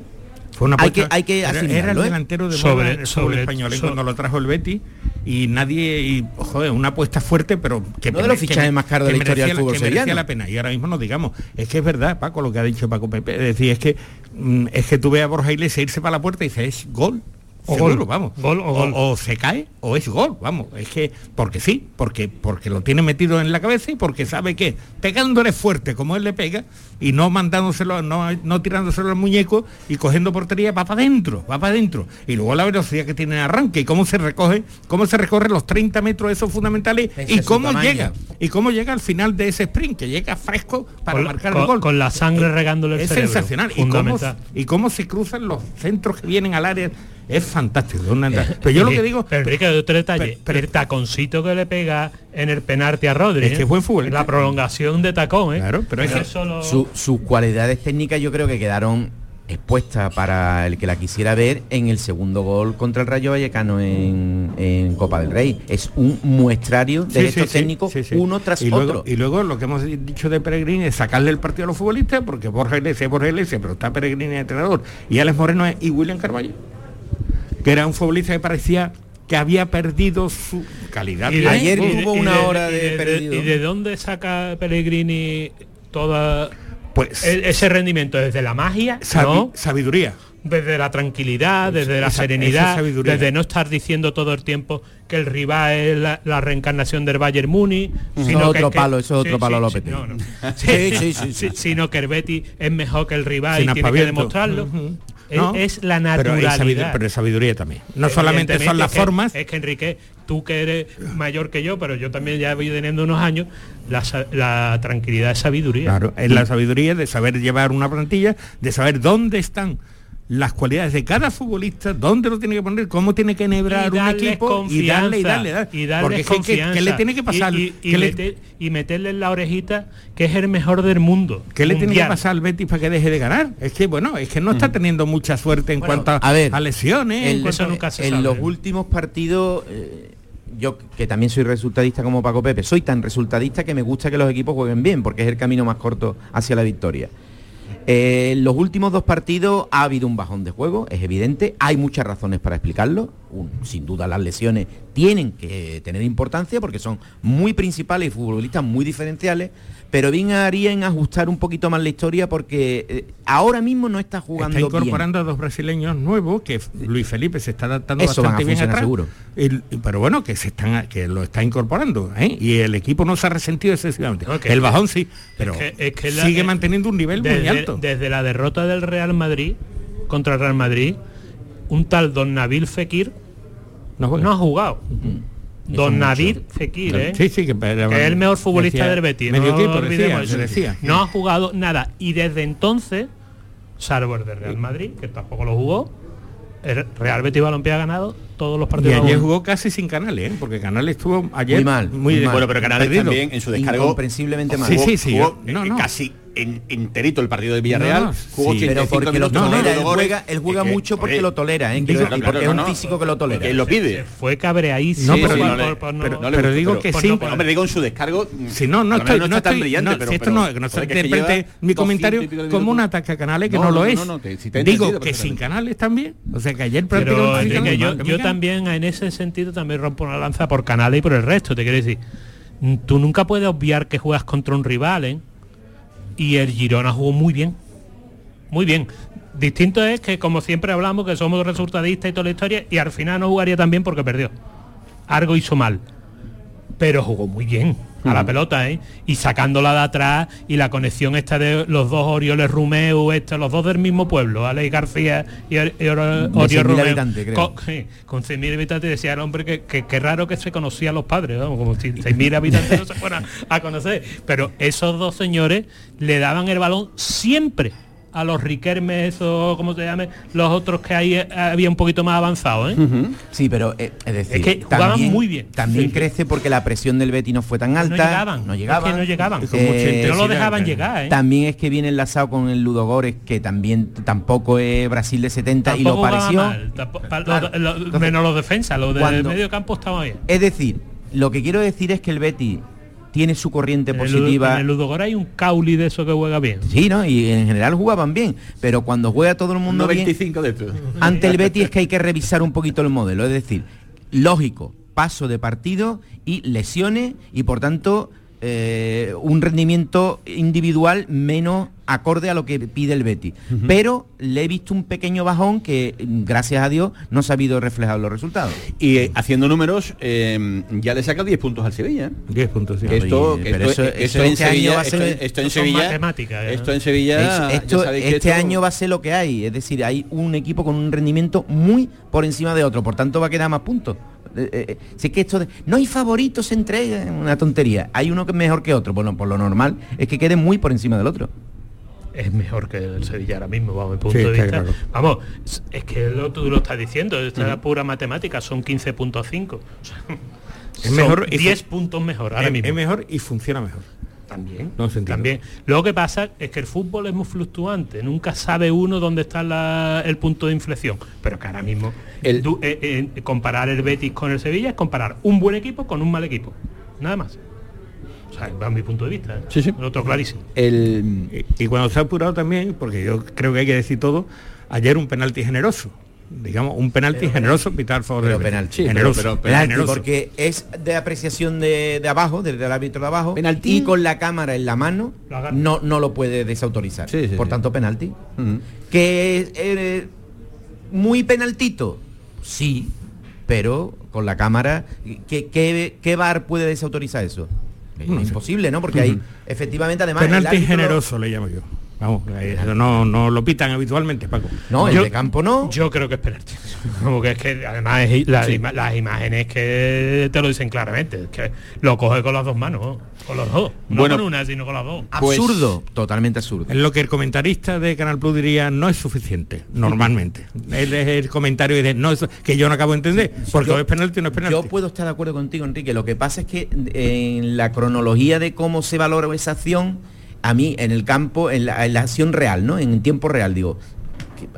Fue una hay, que, apuesta- hay que era, era el ¿eh? delantero de Sobre- el español ¿eh? sobre- cuando lo trajo el Betty y nadie y joder una apuesta fuerte pero que Uno de los fichajes más caros de la historia del fútbol que merecía la pena. Y ahora mismo nos digamos. Es que es verdad Paco lo que ha dicho Paco Pepe. Es decir es que mm, es que tú ves a Borja Iglesias irse para la puerta y dices es gol O seguro, gol, vamos. Gol o gol. o se cae o es gol vamos. Es que porque sí porque porque lo tiene metido en la cabeza y porque sabe que pegándole fuerte como él le pega y no mandándoselo no, no tirándoselo al muñeco y cogiendo portería va para adentro va para adentro y luego la velocidad que tiene en arranque y cómo se recoge cómo se recorre los 30 metros esos fundamentales Ese y es cómo llega y cómo llega al final de ese sprint que llega fresco para Con- marcar con- el gol. con la sangre regándole el es cerebro. sensacional. Y cómo, y cómo se cruzan los centros que vienen al área es fantástico una- pero yo lo que digo Pero Enrique, otro detalle, pero- el taconcito que le pega en el penalti a Rodri. Es que ¿eh? buen futbolista. La prolongación de tacón, ¿eh? Claro, pero es que solo- Su- sus cualidades técnicas yo creo que quedaron expuestas para el que la quisiera ver en el segundo gol contra el Rayo Vallecano en, en Copa del Rey. Es un muestrario de Sí, estos sí, técnicos sí, sí. uno tras y luego, otro. Y luego lo que hemos dicho de Peregrini es sacarle el partido a los futbolistas, porque Borja Iglesias es Borja Iglesias, pero está Peregrini entrenador, y Alex Moreno es, y William Carballo, que era un futbolista que parecía que había perdido su calidad. Y de- Ayer de- y una de- hora y de perdido. ¿Y de dónde saca Pellegrini toda Pues e- ese rendimiento? ¿Desde la magia? sabi- ¿no? sabiduría. Desde la tranquilidad, desde la serenidad, desde no estar diciendo todo el tiempo que el rival es la, la reencarnación del Bayern Múnich, Eso sino otro que- palo, eso es otro palo sí, Lopetegui. no, no. Sí, sí, sí, sí. sino que el Betis es mejor que el rival Sin y tiene que demostrarlo. Es- No, es, la pero naturalidad. sabiduría, pero es sabiduría también. No solamente son las que- formas, Es que Enrique, tú que eres mayor que yo, pero yo también ya voy teniendo unos años, la, la tranquilidad es sabiduría. Claro, es la sabiduría de saber llevar una plantilla, de saber dónde están las cualidades de cada futbolista, dónde lo tiene que poner, cómo tiene que enhebrar Y un equipo y darle y darle, darle. y darles Porque es que- que, confianza. que le tiene que pasar, y, y- y que le- meter- y meterle en la orejita que es el mejor del mundo. ¿Qué le tiene que pasar al Betis para que deje de ganar? Es que bueno, es que no está teniendo mucha suerte en Bueno, cuanto a, a ver, a lesiones, en en, cuanto a- Eso nunca se en sabe. los últimos partidos eh, yo que también soy resultadista como Paco Pepe, soy tan resultadista que me gusta que los equipos jueguen bien, porque es el camino más corto hacia la victoria. Eh, los últimos dos partidos ha habido un bajón de juego, es evidente, hay muchas razones para explicarlo. Un- sin duda las lesiones tienen que tener importancia porque son muy principales y futbolistas muy diferenciales, pero bien haría en ajustar un poquito más la historia porque eh, ahora mismo no está jugando Está incorporando bien. a dos brasileños nuevos, que Luis Felipe se está adaptando Eso van a bastante bien atrás. seguro. El- pero bueno, que se están que lo está incorporando, ¿eh? Y el equipo no se ha resentido excesivamente. No, el bajón sí, pero que- es que la- sigue manteniendo un nivel muy alto. desde la derrota del Real Madrid contra el Real Madrid, un tal Don Nabil Fekir no, ha jugado. Don. Nabil Fekir, ¿eh? Sí, sí, que, es el mejor futbolista decía- del Betis. medio no equipo, olvidemos decía, eso. se decía. No ha jugado nada. Y desde entonces, salvo el de Real Madrid, que tampoco lo jugó, el Real Betis Balompié ha ganado todos los Y partidos. ayer a uno. jugó casi sin Canales, ¿eh? porque Canales estuvo ayer Muy mal, muy mal. Bueno, pero Canales perdido. también en su descargo Incomprensiblemente mal. Sí, jugó- sí, sí. jugó, no, eh, no. casi en, enterito el partido del Villarreal. No, jugó sí. 85 Pero porque lo él juega, él juega Es que, mucho porque oye, lo tolera, ¿eh? digo, claro, porque es un físico que lo tolera. Él lo pide. Fue cabreadísimo. No, pero por- por pero, digo que sí. hombre, digo en su descargo. Si no, no estoy, no está tan brillante, no, pero esto no, que no interprete mi 200 comentario de como un ataque a Canales que No, lo es. no, no, te- si te he Digo que sin. Canales también. O sea que ayer prácticamente Canales, yo, también en ese sentido también rompo una lanza por Canales y por el resto, te quiero decir. mm, Tú nunca puedes obviar que juegas contra un rival, ¿eh? Y el Girona jugó muy bien. Muy bien. Distinto es que, como siempre hablamos, que somos resultadistas y toda la historia, y al final no jugaría tan bien porque perdió. Algo hizo mal. Pero jugó muy bien a la pelota, ¿eh? Y sacándola de atrás y la conexión esta de los dos Orioles Rumeu, estos, los dos del mismo pueblo, Alex García y, Or- y Or- Oriol 100.000 Rumeu. Con, sí, con 6.000 habitantes decía el hombre que, que, que raro que se conocían los padres, vamos, como si 6.000 habitantes no se fueran a conocer. Pero esos dos señores le daban el balón siempre a los Riquelmes o como se llame, los otros que ahí eh, había un poquito más avanzado, ¿eh? Sí, pero eh, es decir, Es que jugaban también, muy bien. También Sí. crece porque la presión del Betis no fue tan alta. No llegaban, No es llegaban. que no llegaban. Eh, no lo dejaban llegar, ¿eh? También es que viene enlazado con el Ludogores, que también tampoco es Brasil de 70 y lo pareció. mal, tampo- pa- Claro. lo- lo- Entonces, menos los defensas, los del cuando- medio campo estaban bien. Es decir, lo que quiero decir es que el Betis tiene su corriente En el, positiva. en el Ludogora hay un cauli de eso que juega bien. Sí, ¿no? Y en general jugaban bien, pero cuando juega todo el mundo bien, 95 de estos. ante el Betis es que hay que revisar un poquito el modelo, es decir, lógico, paso de partido y lesiones y por tanto eh, un rendimiento individual menos acorde a lo que pide el Betis. Pero le he visto un pequeño bajón que, gracias a Dios, no ha sabido reflejar los resultados. Y eh, haciendo números, eh, ya le saca 10 puntos al Sevilla. ¿eh? 10 puntos, sí. Esto, Oye, que pero esto- eso- que eso esto en este año Sevilla, va a ser- esto, esto en Sevilla, ¿eh? esto en Sevilla, este esto- año va a ser lo que hay, es decir, hay un equipo con un rendimiento muy por encima de otro, por tanto va a quedar más puntos. Eh, eh, eh, que esto de, no hay favoritos entre una tontería. Hay uno que es mejor que otro. Bueno, por lo normal es que quede muy por encima del otro. es mejor que el Sevilla ahora mismo, bajo mi punto Sí, de vista. claro. Vamos, es- que lo, tú lo estás diciendo, esta es pura matemática, son 15.5. O sea, Es mejor y 10 fu- puntos mejor ahora es, mismo. es mejor y funciona mejor. También. No. También. Lo que pasa es que el fútbol es muy fluctuante, nunca sabe uno dónde está la- el punto de inflexión. Pero que ahora mismo du- eh, eh, comparar el Betis con el Sevilla es comparar un buen equipo con un mal equipo. Nada más. O sea, va mi punto de vista. ¿eh? Sí, sí. Lo otro clarísimo. Y, y cuando se ha apurado también, porque yo creo que hay que decir todo, ayer un penalti generoso. Digamos, un penalti generoso pitar favor Pero del penalti. generoso. Penalti, generoso. porque es de apreciación de, de abajo, desde el árbitro de abajo, y con la cámara en la mano no, no lo puede desautorizar. Sí, sí, Por sí. tanto, penalti. Que es eh, muy penaltito, sí, pero con la cámara, ¿qué, qué, qué bar puede desautorizar eso? No imposible, ¿no? Porque hay, Ujú. efectivamente, además... el penalti árbitro- generoso le llamo yo. Vamos, eh, eso no, no lo pitan habitualmente, Paco. No, el Yo- de campo no. Yo creo que es penalti. Como que es que además es- las, Sí. ima- las imágenes que te lo dicen claramente, es que lo coge con las dos manos, con los dos. No Bueno, con una, sino con las dos. Absurdo, totalmente absurdo. Es lo que el comentarista de Canal Plus diría no es suficiente, normalmente. Él es el comentario de no es, que yo no acabo de entender, porque Yo- es penalti o no es penalti. Yo puedo estar de acuerdo contigo, Enrique. Lo que pasa es que en la cronología de cómo se valora esa acción, a mí en el campo, en la, acción real, ¿no? En tiempo real, digo,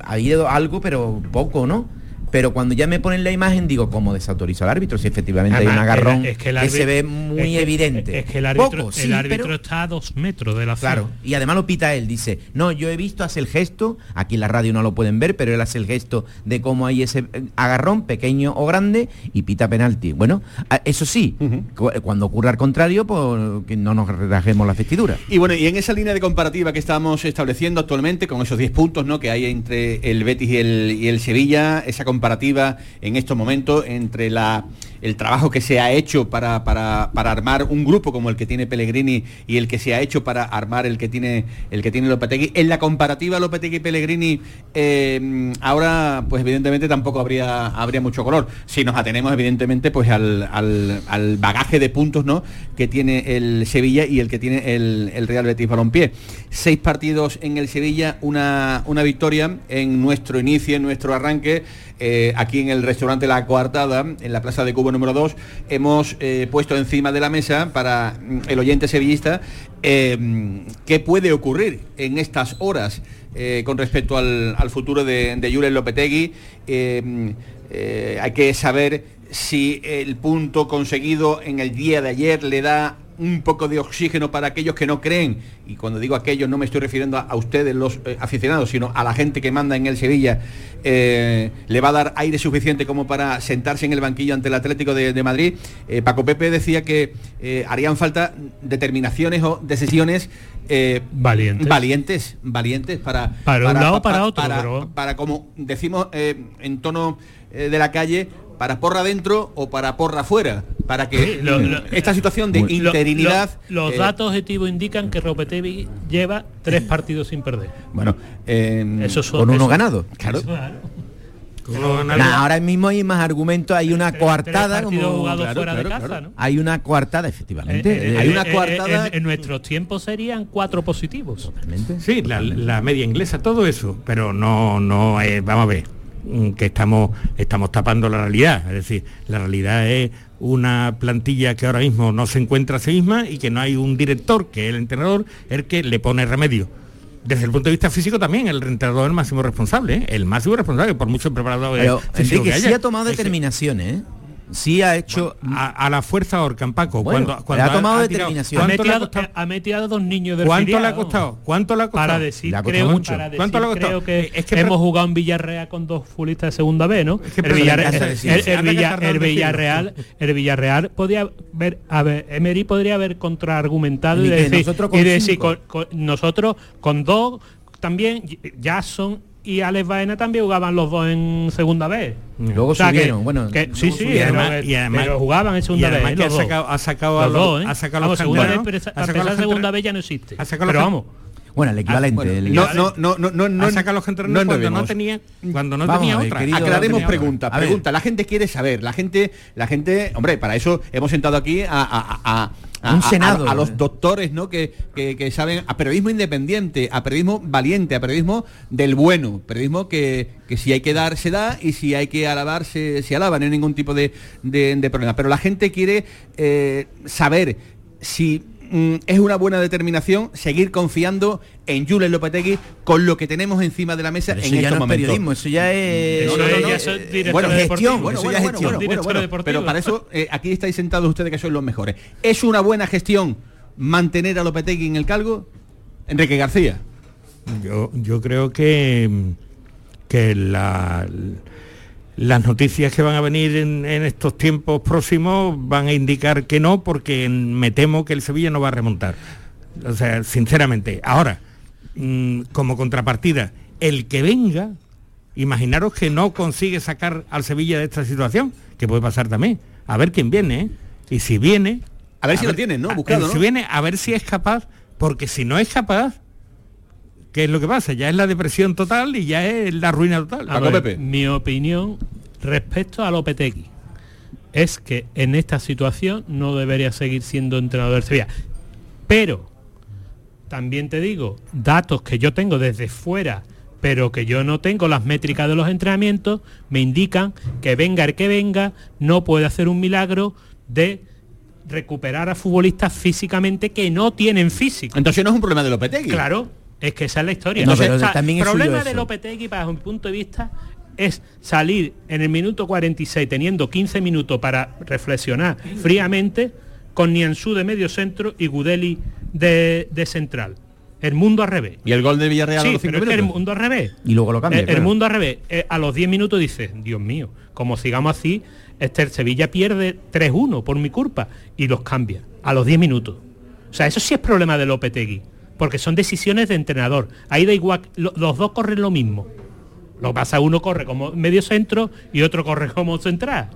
ha habido algo, pero poco, ¿no? Pero cuando ya me ponen la imagen digo, ¿cómo desautorizo al árbitro? Si efectivamente hay un agarrón el- es que, el que se ve muy es que- evidente. Es que el árbitro, Poco, el sí, árbitro pero- está a dos metros de la zona. Claro, y además lo pita él, dice, no, yo he visto, hace el gesto, aquí en la radio no lo pueden ver, pero él hace el gesto de cómo hay ese eh, agarrón, pequeño o grande, y pita penalti. Bueno, a- eso sí, cu- cuando ocurra al contrario, pues que no nos relajemos la vestidura. Y bueno, y en esa línea de comparativa que estamos estableciendo actualmente, con esos 10 puntos ¿no? que hay entre el Betis y el, y el Sevilla, esa comparativa en estos momentos entre la, el trabajo que se ha hecho para, para- para armar un grupo como el que tiene Pellegrini y el que se ha hecho para armar el que tiene el que tiene Lopetegui. En la comparativa Lopetegui Pellegrini, eh, ahora pues evidentemente tampoco habría, habría mucho color. Si nos atenemos evidentemente pues al, al- bagaje de puntos ¿no? que tiene el Sevilla y el que tiene el, el Real Betis Balompié. Seis partidos en el Sevilla, una, una victoria en nuestro inicio, en nuestro arranque. eh, aquí en el restaurante La Coartada, en la Plaza de Cubo número 2, hemos eh, puesto encima de la mesa para mm, el oyente sevillista eh, qué puede ocurrir en estas horas eh, con respecto al, futuro de, de Julen Lopetegui. Eh, hay que saber si el punto conseguido en el día de ayer le da un poco de oxígeno para aquellos que no creen, y cuando digo aquellos no me estoy refiriendo a, a ustedes los eh, aficionados, sino a la gente que manda en el Sevilla, eh, le va a dar aire suficiente como para sentarse en el banquillo ante el Atlético de, de Madrid. Eh, Paco Pepe decía que harían falta determinaciones o decisiones eh, Valientes. valientes, valientes para Para un lado para otro, para, pero- para, como decimos eh, en tono eh, de la calle, para porra adentro o para porra afuera, para que Sí, lo- lo- esta situación de Lo- interinidad lo- los eh, datos objetivos indican que Lopetegui lleva tres partidos sin perder. Bueno, eso son- con uno eso- ganado. Claro. Nah, ahora mismo hay más argumentos, hay una coartada como fuera de casa, ¿no? hay una coartada efectivamente. Eh, eh, hay eh, una eh, coartada En, en nuestros tiempos serían cuatro positivos. Sí, la, la media inglesa, todo eso, pero no, no, eh, vamos a ver, que estamos, estamos tapando la realidad, es decir, la realidad es una plantilla que ahora mismo no se encuentra a sí misma y que no hay un director, que es el entrenador, el que le pone remedio. Desde el punto de vista físico también, el entrenador es el máximo responsable, ¿eh? el máximo responsable, por mucho preparado Pero Enrique que sí haya. ha tomado determinaciones, ¿eh? Sí ha hecho a, a la fuerza Orcan, Paco. Bueno, cuando, cuando ha tomado tirado- determinación. Ha ¿Cuánto le ha metido, costado? ha metido a dos niños del ¿Cuánto le ha costado? ¿Cuánto le ha costado? Para decir, Le ha costado creo, mucho. para decir, ¿Cuánto le ha costado? creo que, es que hemos jugado en Villarreal con dos futbolistas de segunda B, ¿no? que el, Villarreal, el, que el- el tardar Villa- en el decirlo. Villarreal, el Villarreal podía ver, a ver, Emery podría haber contraargumentado y Y decir, nosotros con y decir, con- con- nosotros con dos también Jackson y Alex Baena también jugaban los dos en segunda vez. Luego O sea, que- subieron, bueno, que- sí, luego sí, pero, además- y además- pero jugaban en segunda y además vez. que ha los dos. sacado- ha sacado a Los los- dos, ¿eh? ha sacado a los segunda vez, pero ha esa- sacado los segunda vez ya no existe. Ha sacado Pero los vamos. bueno, el equivalente. bueno, el- no, no, no, no, no, no, ha sacado los canteranos no cuando no tenía, cuando no Vamos tenía otra. querido, Aclaremos no tenía preguntas, otra. A ver. pregunta. La gente quiere saber, la gente, la gente, hombre, para eso hemos sentado aquí a, a- a- a- Un a- senado, a, a los ¿eh? doctores, ¿no? Que, que- que saben a periodismo independiente, a periodismo valiente, a periodismo del bueno, periodismo que, que si hay que dar se da y si hay que alabar se, se alaba, no hay ningún tipo de, de- de problema. Pero la gente quiere eh, saber si mm, es una buena determinación seguir confiando en Julen Lopetegui con lo que tenemos encima de la mesa Pero en eso ya estos no es momentos. periodismo, eso ya es... Eso no, no, es- no, ya eh, son eh, directores bueno, gestión, Bueno, eso bueno, ya es bueno, gestión. bueno, bueno, pero para eso eh, aquí estáis sentados ustedes que sois los mejores. ¿Es una buena gestión mantener a Lopetegui en el cargo? Enrique García. Yo, yo creo que, que la- las noticias que van a venir en, en estos tiempos próximos van a indicar que no, porque me temo que el Sevilla no va a remontar. O sea, sinceramente. Ahora, mm, como contrapartida, el que venga, imaginaros que no consigue sacar al Sevilla de esta situación, que puede pasar también. A ver quién viene, ¿eh? Y si viene... A ver si lo tienen, ¿no? a- Buscado, Si ¿no? viene, a ver si es capaz, porque si no es capaz, ¿qué es lo que pasa? Ya es la depresión total y ya es la ruina total. A ver, Mi opinión respecto a Lopetegui es que en esta situación no debería seguir siendo entrenador del Sevilla. Pero también te digo, datos que yo tengo desde fuera, pero que yo no tengo las métricas de los entrenamientos, me indican que venga el que venga, no puede hacer un milagro de recuperar a futbolistas físicamente que no tienen físico. Entonces no es un problema de Lopetegui. Claro, es que esa es la historia. No, Entonces, pero también es problema de. Lopetegui, bajo mi punto de vista, es salir en el minuto 46 teniendo 15 minutos para reflexionar fríamente con Nianzú de medio centro y Gudeli de, de central. El mundo al revés. Y el gol de Villarreal a Sí, los cinco pero es que el mundo al revés. Y luego lo cambia, El, el mundo al revés. Eh, a los 10 minutos dice, Dios mío, como sigamos así, este el Sevilla pierde 3-1 por mi culpa y los cambia a los 10 minutos. O sea, eso sí es problema de Lopetegui, porque son decisiones de entrenador. Ahí da igual, lo- los dos corren lo mismo. Lo que pasa, uno corre como medio centro y otro corre como central.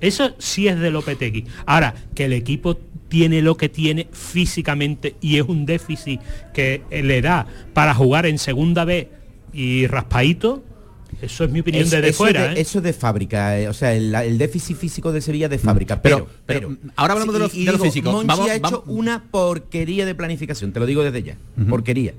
Eso sí es de Lopetegui. Ahora, que el equipo tiene lo que tiene físicamente y es un déficit que le da para jugar en segunda B y raspadito, eso es mi opinión Es- desde eso fuera. de, ¿eh? Eso de fábrica, eh, o sea, el, el déficit físico de Sevilla de fábrica. Pero- Pero, pero, ahora hablamos de lo- y de lo físico. Monchi Vamos- ha hecho una porquería de planificación, te lo digo desde ya. Porquería.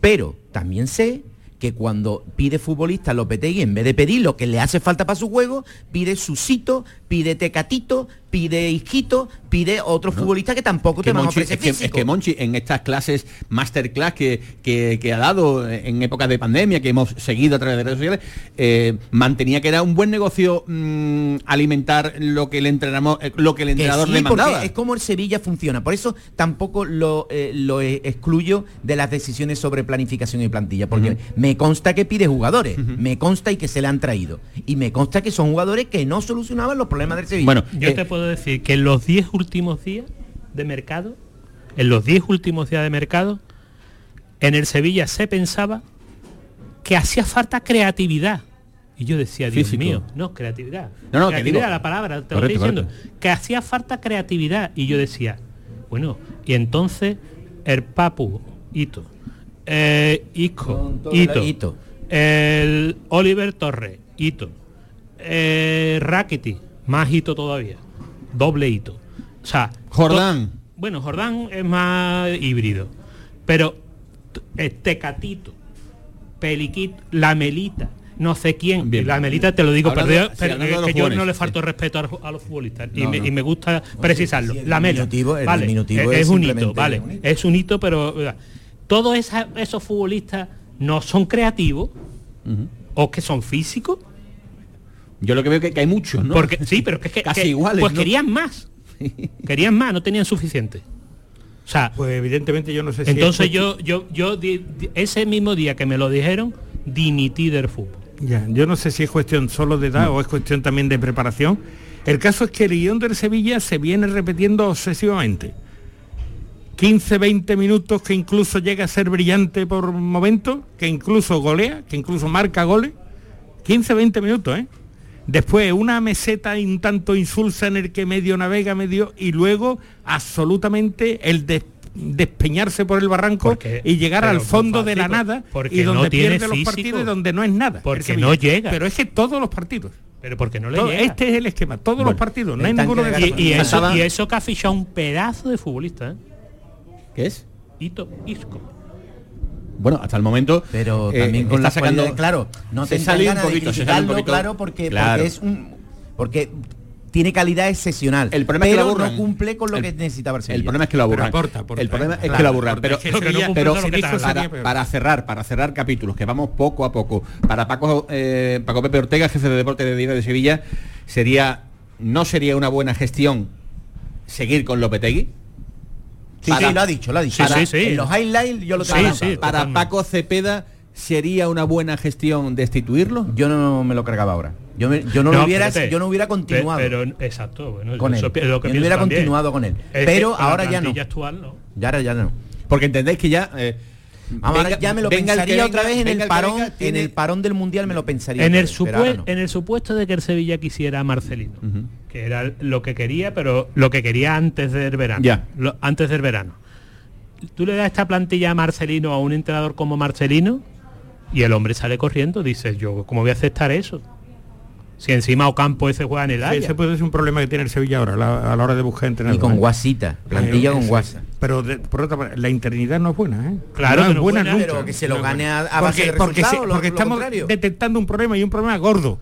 Pero también sé que cuando pide futbolista Lopetegui, en vez de pedir lo que le hace falta para su juego, pide Susito, pide Tecatito, pide Isquito, pide otro futbolista que tampoco que te van a Monchi- ofrecer es, que, es físico. que Monchi en estas clases masterclass que, que, que ha dado en épocas de pandemia, que hemos seguido a través de redes sociales, eh, mantenía que era un buen negocio mm, alimentar lo que el entrenador, eh, lo que el entrenador sí, le mandaba. es como el Sevilla funciona. Por eso tampoco lo, eh, lo eh, excluyo de las decisiones sobre planificación y plantilla. Porque me consta que pide jugadores, me consta y que se le han traído. Y me consta que son jugadores que no solucionaban los problemas del Sevilla. Bueno, Yo eh, te puedo decir que en los 10 últimos días de mercado, en los 10 últimos días de mercado, en el Sevilla se pensaba que hacía falta creatividad. Y yo decía, Dios Físico. mío, no, creatividad. No, no, que creatividad, digo- la palabra, te lo estoy diciendo. Que hacía falta creatividad. Y yo decía, bueno, y entonces el Papu, Hito, eh, Isco, todo Hito, el Hito. el Oliver Torres, Hito, eh, Rackety, más hito todavía, doble hito. O sea, Jordán. Bueno, Jordán es más híbrido, pero Tecatito, Peliquito, la Melita, no sé quién, Bien. la Melita te lo digo, pero es que yo no le sí. falto respeto a, los- a los futbolistas y, No, me, no. y me gusta precisarlo. la Mela, vale, es, es un hito, vale, un hito. es un hito, pero ¿verdad? todos esa- esos futbolistas no son creativos o que son físicos Yo lo que veo que, que hay muchos, ¿no? porque sí pero que, que- Casi que- iguales, pues ¿no? querían más querían más no tenían suficiente o sea Pues evidentemente yo no sé si entonces es yo yo yo di- di- ese mismo día que me lo dijeron dimití del fútbol Ya, yo no sé si es cuestión solo de edad o es cuestión también de preparación. El caso es que el guion del Sevilla se viene repitiendo obsesivamente. 15, 20 minutos que incluso llega a ser brillante por momentos, que incluso golea, que incluso marca goles. 15, 20 minutos, ¿eh? Después una meseta un tanto insulsa en el que medio navega, medio, y luego absolutamente el des- despeñarse por el barranco Porque- y llegar al fondo de la nada porque y donde no tiene pierde los partidos y donde no es nada. Porque no llega. Pero es que todos los partidos. pero porque no le todo- llega este es el esquema, todos los partidos, no hay ninguno de y, y eso, y eso que ha fichado un pedazo de futbolista ¿eh? ¿Qué es? Hito Isco Bueno, hasta el momento. Pero eh, también con está la sacando. claro, no se te sale un ganas de poquito, se sale un criticarlo, poquito. claro, porque, Claro. porque es un porque tiene calidad excepcional. El problema es que lo aburran. no cumple con lo El- que necesitaba el Sevilla. El problema es que lo aburran. Aporta, aporta, el problema es que lo aburran. Pero, no para, cerrar, para cerrar capítulos, que vamos poco a poco. Para Paco, eh, Paco Pepe Ortega, jefe de deporte de Diario de Sevilla, sería, no sería una buena gestión seguir con Lopetegui. Sí, Para- sí, lo ha dicho, lo ha dicho. Sí, sí, sí. En los highlights yo lo tengo. Para totalmente. Paco Cepeda, ¿sería una buena gestión destituirlo? Yo no me lo cargaba ahora. Yo, me- yo no, lo hubiera, espérate. yo no hubiera continuado pero exacto bueno con él. eso lo que yo no hubiera también. continuado con él. Es pero ahora ya no. actual no Ya ahora ya no. Porque entendéis que ya... eh, Vamos, ahora venga- ya me lo venga pensaría venga, otra vez en el parón, en el parón del mundial me lo pensaría. en otra el, vez, pero ahora supue- no. en el supuesto de que el Sevilla quisiera a Marcelino que era lo que quería pero lo que quería antes del verano Ya. Lo- antes del verano tú le das esta plantilla a Marcelino a un entrenador como Marcelino y el hombre sale corriendo dices yo cómo voy a aceptar eso si encima Ocampo ese juega en el Sí, área ese puede ser un problema que tiene el Sevilla ahora a la, a la hora de buscar entrenador. Y con guasita, plantilla Eh, con sí. guasa. Pero de- por otra parte, la interinidad no es buena, ¿eh? Claro no es buena, buena, nunca. pero que se lo gane a- a base porque, de porque, resultados, se- lo- porque lo estamos contrario. detectando un problema y un problema gordo.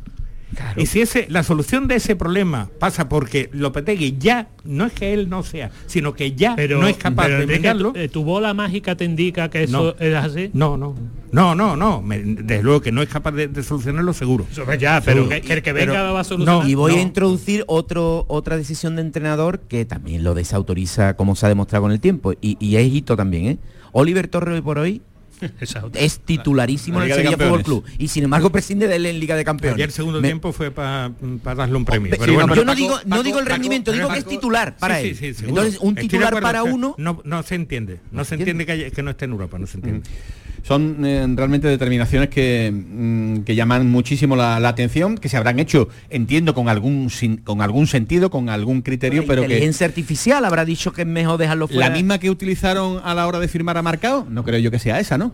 Y si ese, la solución de ese problema pasa porque Lopetegui ya, no es que él no sea, sino que ya pero no es capaz pero, de enmendarlo. tu, eh, tu bola mágica te indica que eso No. es así No, no. No, no, no. me- desde luego que no es capaz de, de solucionarlo seguro. ya, pero Seguro. que, que el que venga Pero- va a solucionar. y voy a no. introducir otro, otra decisión de entrenador que también lo desautoriza como se ha demostrado con el tiempo. Y, y es hito también, ¿eh? Oliver Torres hoy por hoy es titularísimo La en el Sevilla Fútbol. Club. Y sin embargo prescinde de él en Liga de Campeones. Ayer segundo Me- tiempo fue para darle un premio. Sí, pero no, bueno, yo no Paco- digo, no el Paco- rendimiento, digo que es titular para Sí, él. sí, sí, seguro. Entonces, un titular acuerdo, para uno No, no se entiende. No, se entiende que, haya- que no esté en Europa, no se entiende. Son eh, realmente determinaciones que, mm, que llaman muchísimo la, la atención, que se habrán hecho, entiendo, con algún sin- con algún sentido, con algún criterio, la pero que inteligencia artificial habrá dicho que es mejor dejarlo fuera. la misma que utilizaron a la hora de firmar a Marcao, no creo yo que sea esa, ¿no?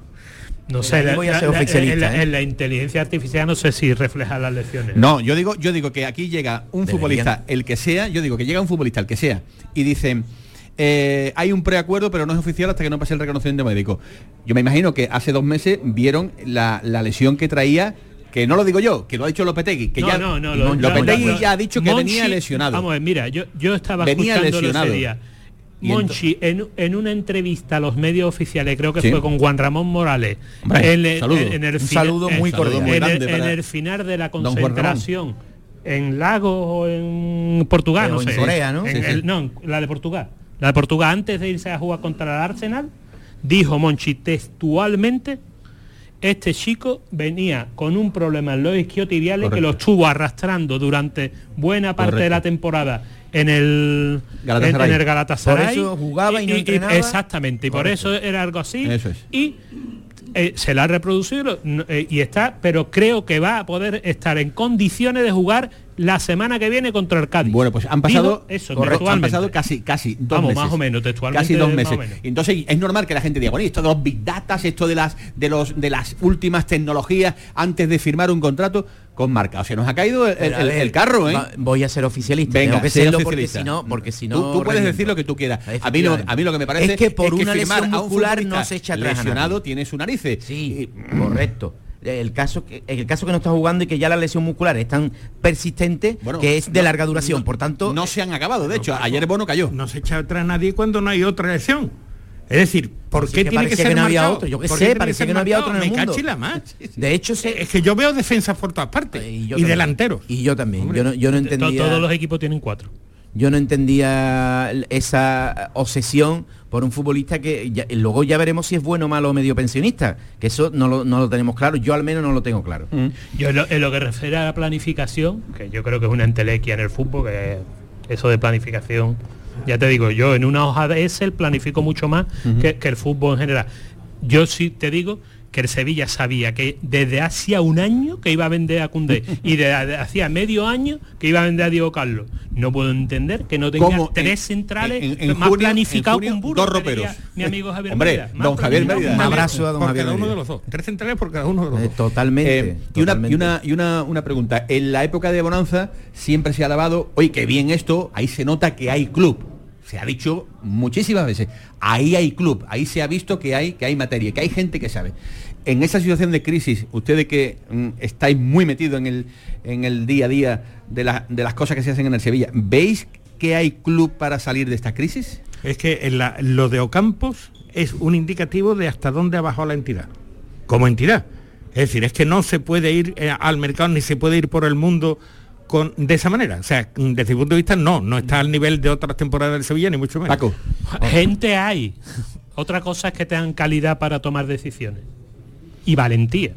No sé, la- voy a la- ser la- oficialista, en, la, ¿eh? en la inteligencia artificial no sé si refleja las lecciones. No, yo digo, yo digo que aquí llega un Deberían. futbolista, el que sea, yo digo que llega un futbolista, el que sea, y dicen, eh, hay un preacuerdo, pero no es oficial hasta que no pase el reconocimiento médico. Yo me imagino que hace dos meses vieron la, la lesión que traía, que no lo digo yo, que lo ha dicho Lopetegui, que no, ya no, no, Lo- Lopetegui lo- ya ha dicho que Monchi- venía lesionado. Vamos a ver, mira, yo, yo estaba Venía escuchándolo lesionado. ese día. Monchi, en, en una entrevista a los medios oficiales, creo que Sí. fue con Juan Ramón Morales, Hombre, en, el- saludo. en- en el Un saludo en- muy en cordial. el- en para el final de la concentración en Lagos o en Portugal, Eh, no en sé. Corea, ¿no? En Sí, el- sí. no, en la de Portugal. La de Portugal, antes de irse a jugar contra el Arsenal, dijo Monchi textualmente este chico venía con un problema en los isquiotibiales que Correcto. lo estuvo arrastrando durante buena parte de la temporada en el Galatasaray. En, en el Galatasaray. Por eso jugaba y no entrenaba. exactamente, y por eso era algo así. Eso es. Y eh, se la ha reproducido eh, y está, pero creo que va a poder estar en condiciones de jugar la semana que viene contra el Cádiz. Bueno, pues han pasado, Digo eso, correcto, han pasado casi, casi dos Vamos, meses. más o menos, textualmente, Casi dos meses. Entonces es normal que la gente diga, bueno, esto de los big data, esto de las de los de las últimas tecnologías antes de firmar un contrato con marca. O sea, nos ha caído el, carro, ¿eh? va- Voy a ser oficialista. Venga, tengo que serlo porque oficialista. si no, porque si no. tú, tú puedes decir lo que tú quieras. A mí, lo, Efectivamente. a mí lo que me parece es que por una firmar lesión a un muscular no se echa atrás lesionado tiene su narices. Sí, correcto. El caso, que, el caso que no está jugando y que ya la lesión muscular es tan persistente Bueno, que es de no- larga duración. no- por tanto, no se han acabado. De hecho, ayer Bono cayó. No se echa atrás nadie cuando no hay otra lesión. Es decir, ¿por qué que tiene que parecía ser que no había otro, yo qué ¿Por sé, tiene parecía ser que no había otro en el Me mundo. la más. de hecho, se, Es que yo veo defensas por todas partes. y, Y, también. delanteros. Y yo también. Hombre, Yo no, yo no entendía. Todos los equipos tienen cuatro. Yo no entendía esa obsesión por un futbolista que ya- luego ya veremos si es bueno, malo o medio pensionista, que eso no lo, no lo tenemos claro, yo al menos no lo tengo claro. Yo en lo, en lo que refiere a la planificación, que yo creo que es una entelequia en el fútbol, que eso de planificación, ya te digo, yo en una hoja de Excel planifico mucho más que, que el fútbol en general. Yo sí te digo que el Sevilla sabía que desde hacía un año que iba a vender a Cundé y desde hacía medio año que iba a vender a Diego Carlos. No puedo entender que no tenga ¿Cómo? tres En- centrales en- en más junio- planificado en junio, que un burro. dos diría roperos. Mi amigo Javier Hombre, Mérida. Don Javier Mérida. Un abrazo a don por Javier cada uno Mérida. de los dos. Tres centrales por cada uno de los Eh, dos. totalmente. Eh, y una, y, una, y una, una pregunta. En la época de Bonanza siempre se ha alabado, oye, qué bien esto, ahí se nota que hay club. Se ha dicho muchísimas veces, ahí hay club, ahí se ha visto que hay, que hay materia, que hay gente que sabe. En esa situación de crisis, ustedes que mm, estáis muy metidos en el, en el día a día de, de las cosas que se hacen en el Sevilla, ¿veis que hay club para salir de esta crisis? Es que en la- lo de Ocampos es un indicativo de hasta dónde ha bajado la entidad, como entidad. Es decir, es que no se puede ir eh, al mercado ni se puede ir por el mundo con, de esa manera. O sea, desde mi punto de vista, no, no está al nivel de otras temporadas del Sevilla, ni mucho menos. Paco. Gente hay. Otra cosa es que tengan calidad para tomar decisiones. Y valentía.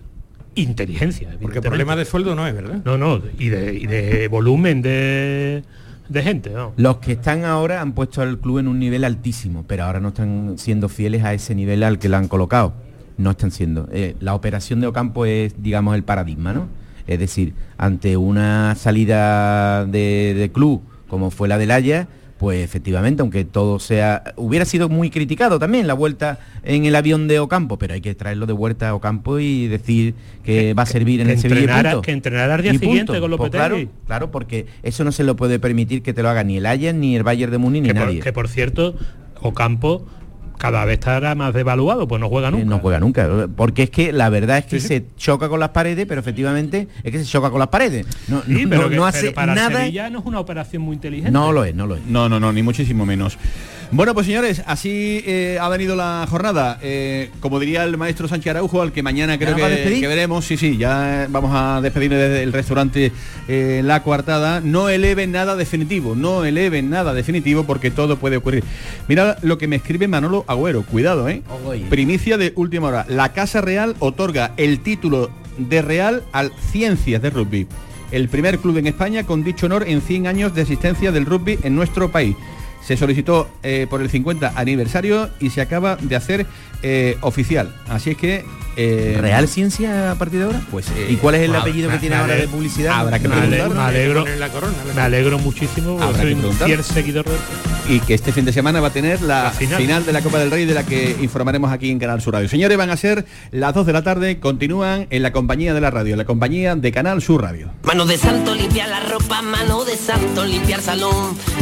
Inteligencia. Porque evidentemente. problema de sueldo no es, ¿verdad? No, no. Y de, y de volumen de, de gente. ¿no? Los que están ahora han puesto al club en un nivel altísimo, pero ahora no están siendo fieles a ese nivel al que lo han colocado. No están siendo. Eh, la operación de Ocampo es, digamos, el paradigma, ¿no? Es decir, ante una salida de, de club como fue la del Haya, pues efectivamente, aunque todo sea... Hubiera sido muy criticado también la vuelta en el avión de Ocampo, pero hay que traerlo de vuelta a Ocampo y decir que, va a servir en que el Sevilla. punto. que entrenara al día siguiente punto. con Pues Lopetegui. claro, claro, porque eso no se lo puede permitir que te lo haga ni el Ajax, ni el Bayern de Múnich, ni por, nadie. que por cierto, Ocampo cada vez estará más devaluado, pues no juega Eh, nunca. No juega nunca, porque es que la verdad es que se choca con las paredes, pero efectivamente es que se choca con las paredes. No, Sí, no- pero, no que- hace pero para el nada. Sevilla no es una operación muy inteligente. No lo es, no lo es. No, no, no, ni muchísimo menos. Bueno, pues señores, así eh, ha venido la jornada. Eh, como diría el maestro Sánchez Araujo, al que mañana creo nos va a que, despedir? que veremos, sí, sí, ya vamos a despedirnos desde el restaurante eh, La Coartada. No eleven nada definitivo, no eleven nada definitivo porque todo puede ocurrir. Mira lo que me escribe Manolo Agüero, cuidado, ¿eh? Primicia de última hora. La Casa Real otorga el título de Real al Ciencias de Rugby. El primer club en España con dicho honor en 100 años de existencia del rugby en nuestro país. Se solicitó eh, por el 50 aniversario y se acaba de hacer eh, oficial. Así es que... eh, ¿Real Ciencia a partir de ahora? Pues, eh, ¿Y cuál es el apellido que tiene ahora de publicidad? Habrá que me, ale- preguntar. me alegro, me alegro muchísimo, porque soy que un fiel seguidor de y que este fin de semana va a tener la, final. final. de la Copa del Rey de la que informaremos aquí en Canal Sur Radio. Señores, van a ser las 2 de la tarde, continúan en la compañía de la radio, en la compañía de Canal Sur Radio. Mano de santo limpiar la ropa, mano de santo limpiar salón,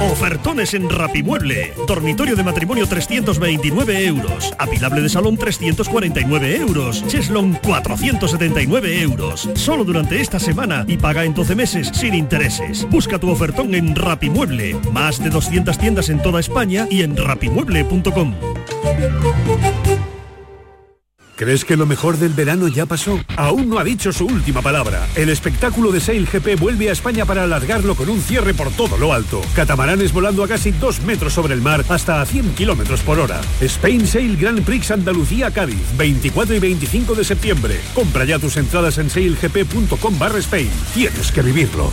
Ofertones en Rapimueble. Dormitorio de matrimonio 329 euros. Apilable de salón 349 euros. Cheslon 479 euros. Solo durante esta semana y paga en 12 meses sin intereses. Busca tu ofertón en Rapimueble. Más de 200 tiendas en toda España y en rapimueble.com. ¿Crees que lo mejor del verano ya pasó? Aún no ha dicho su última palabra. El espectáculo de Sail GP vuelve a España para alargarlo con un cierre por todo lo alto. Catamaranes volando a casi 2 metros sobre el mar hasta a 100 kilómetros por hora. Spain Sail Grand Prix Andalucía Cádiz, 24 y 25 de septiembre. Compra ya tus entradas en sailgp.com barra Spain. Tienes que vivirlo.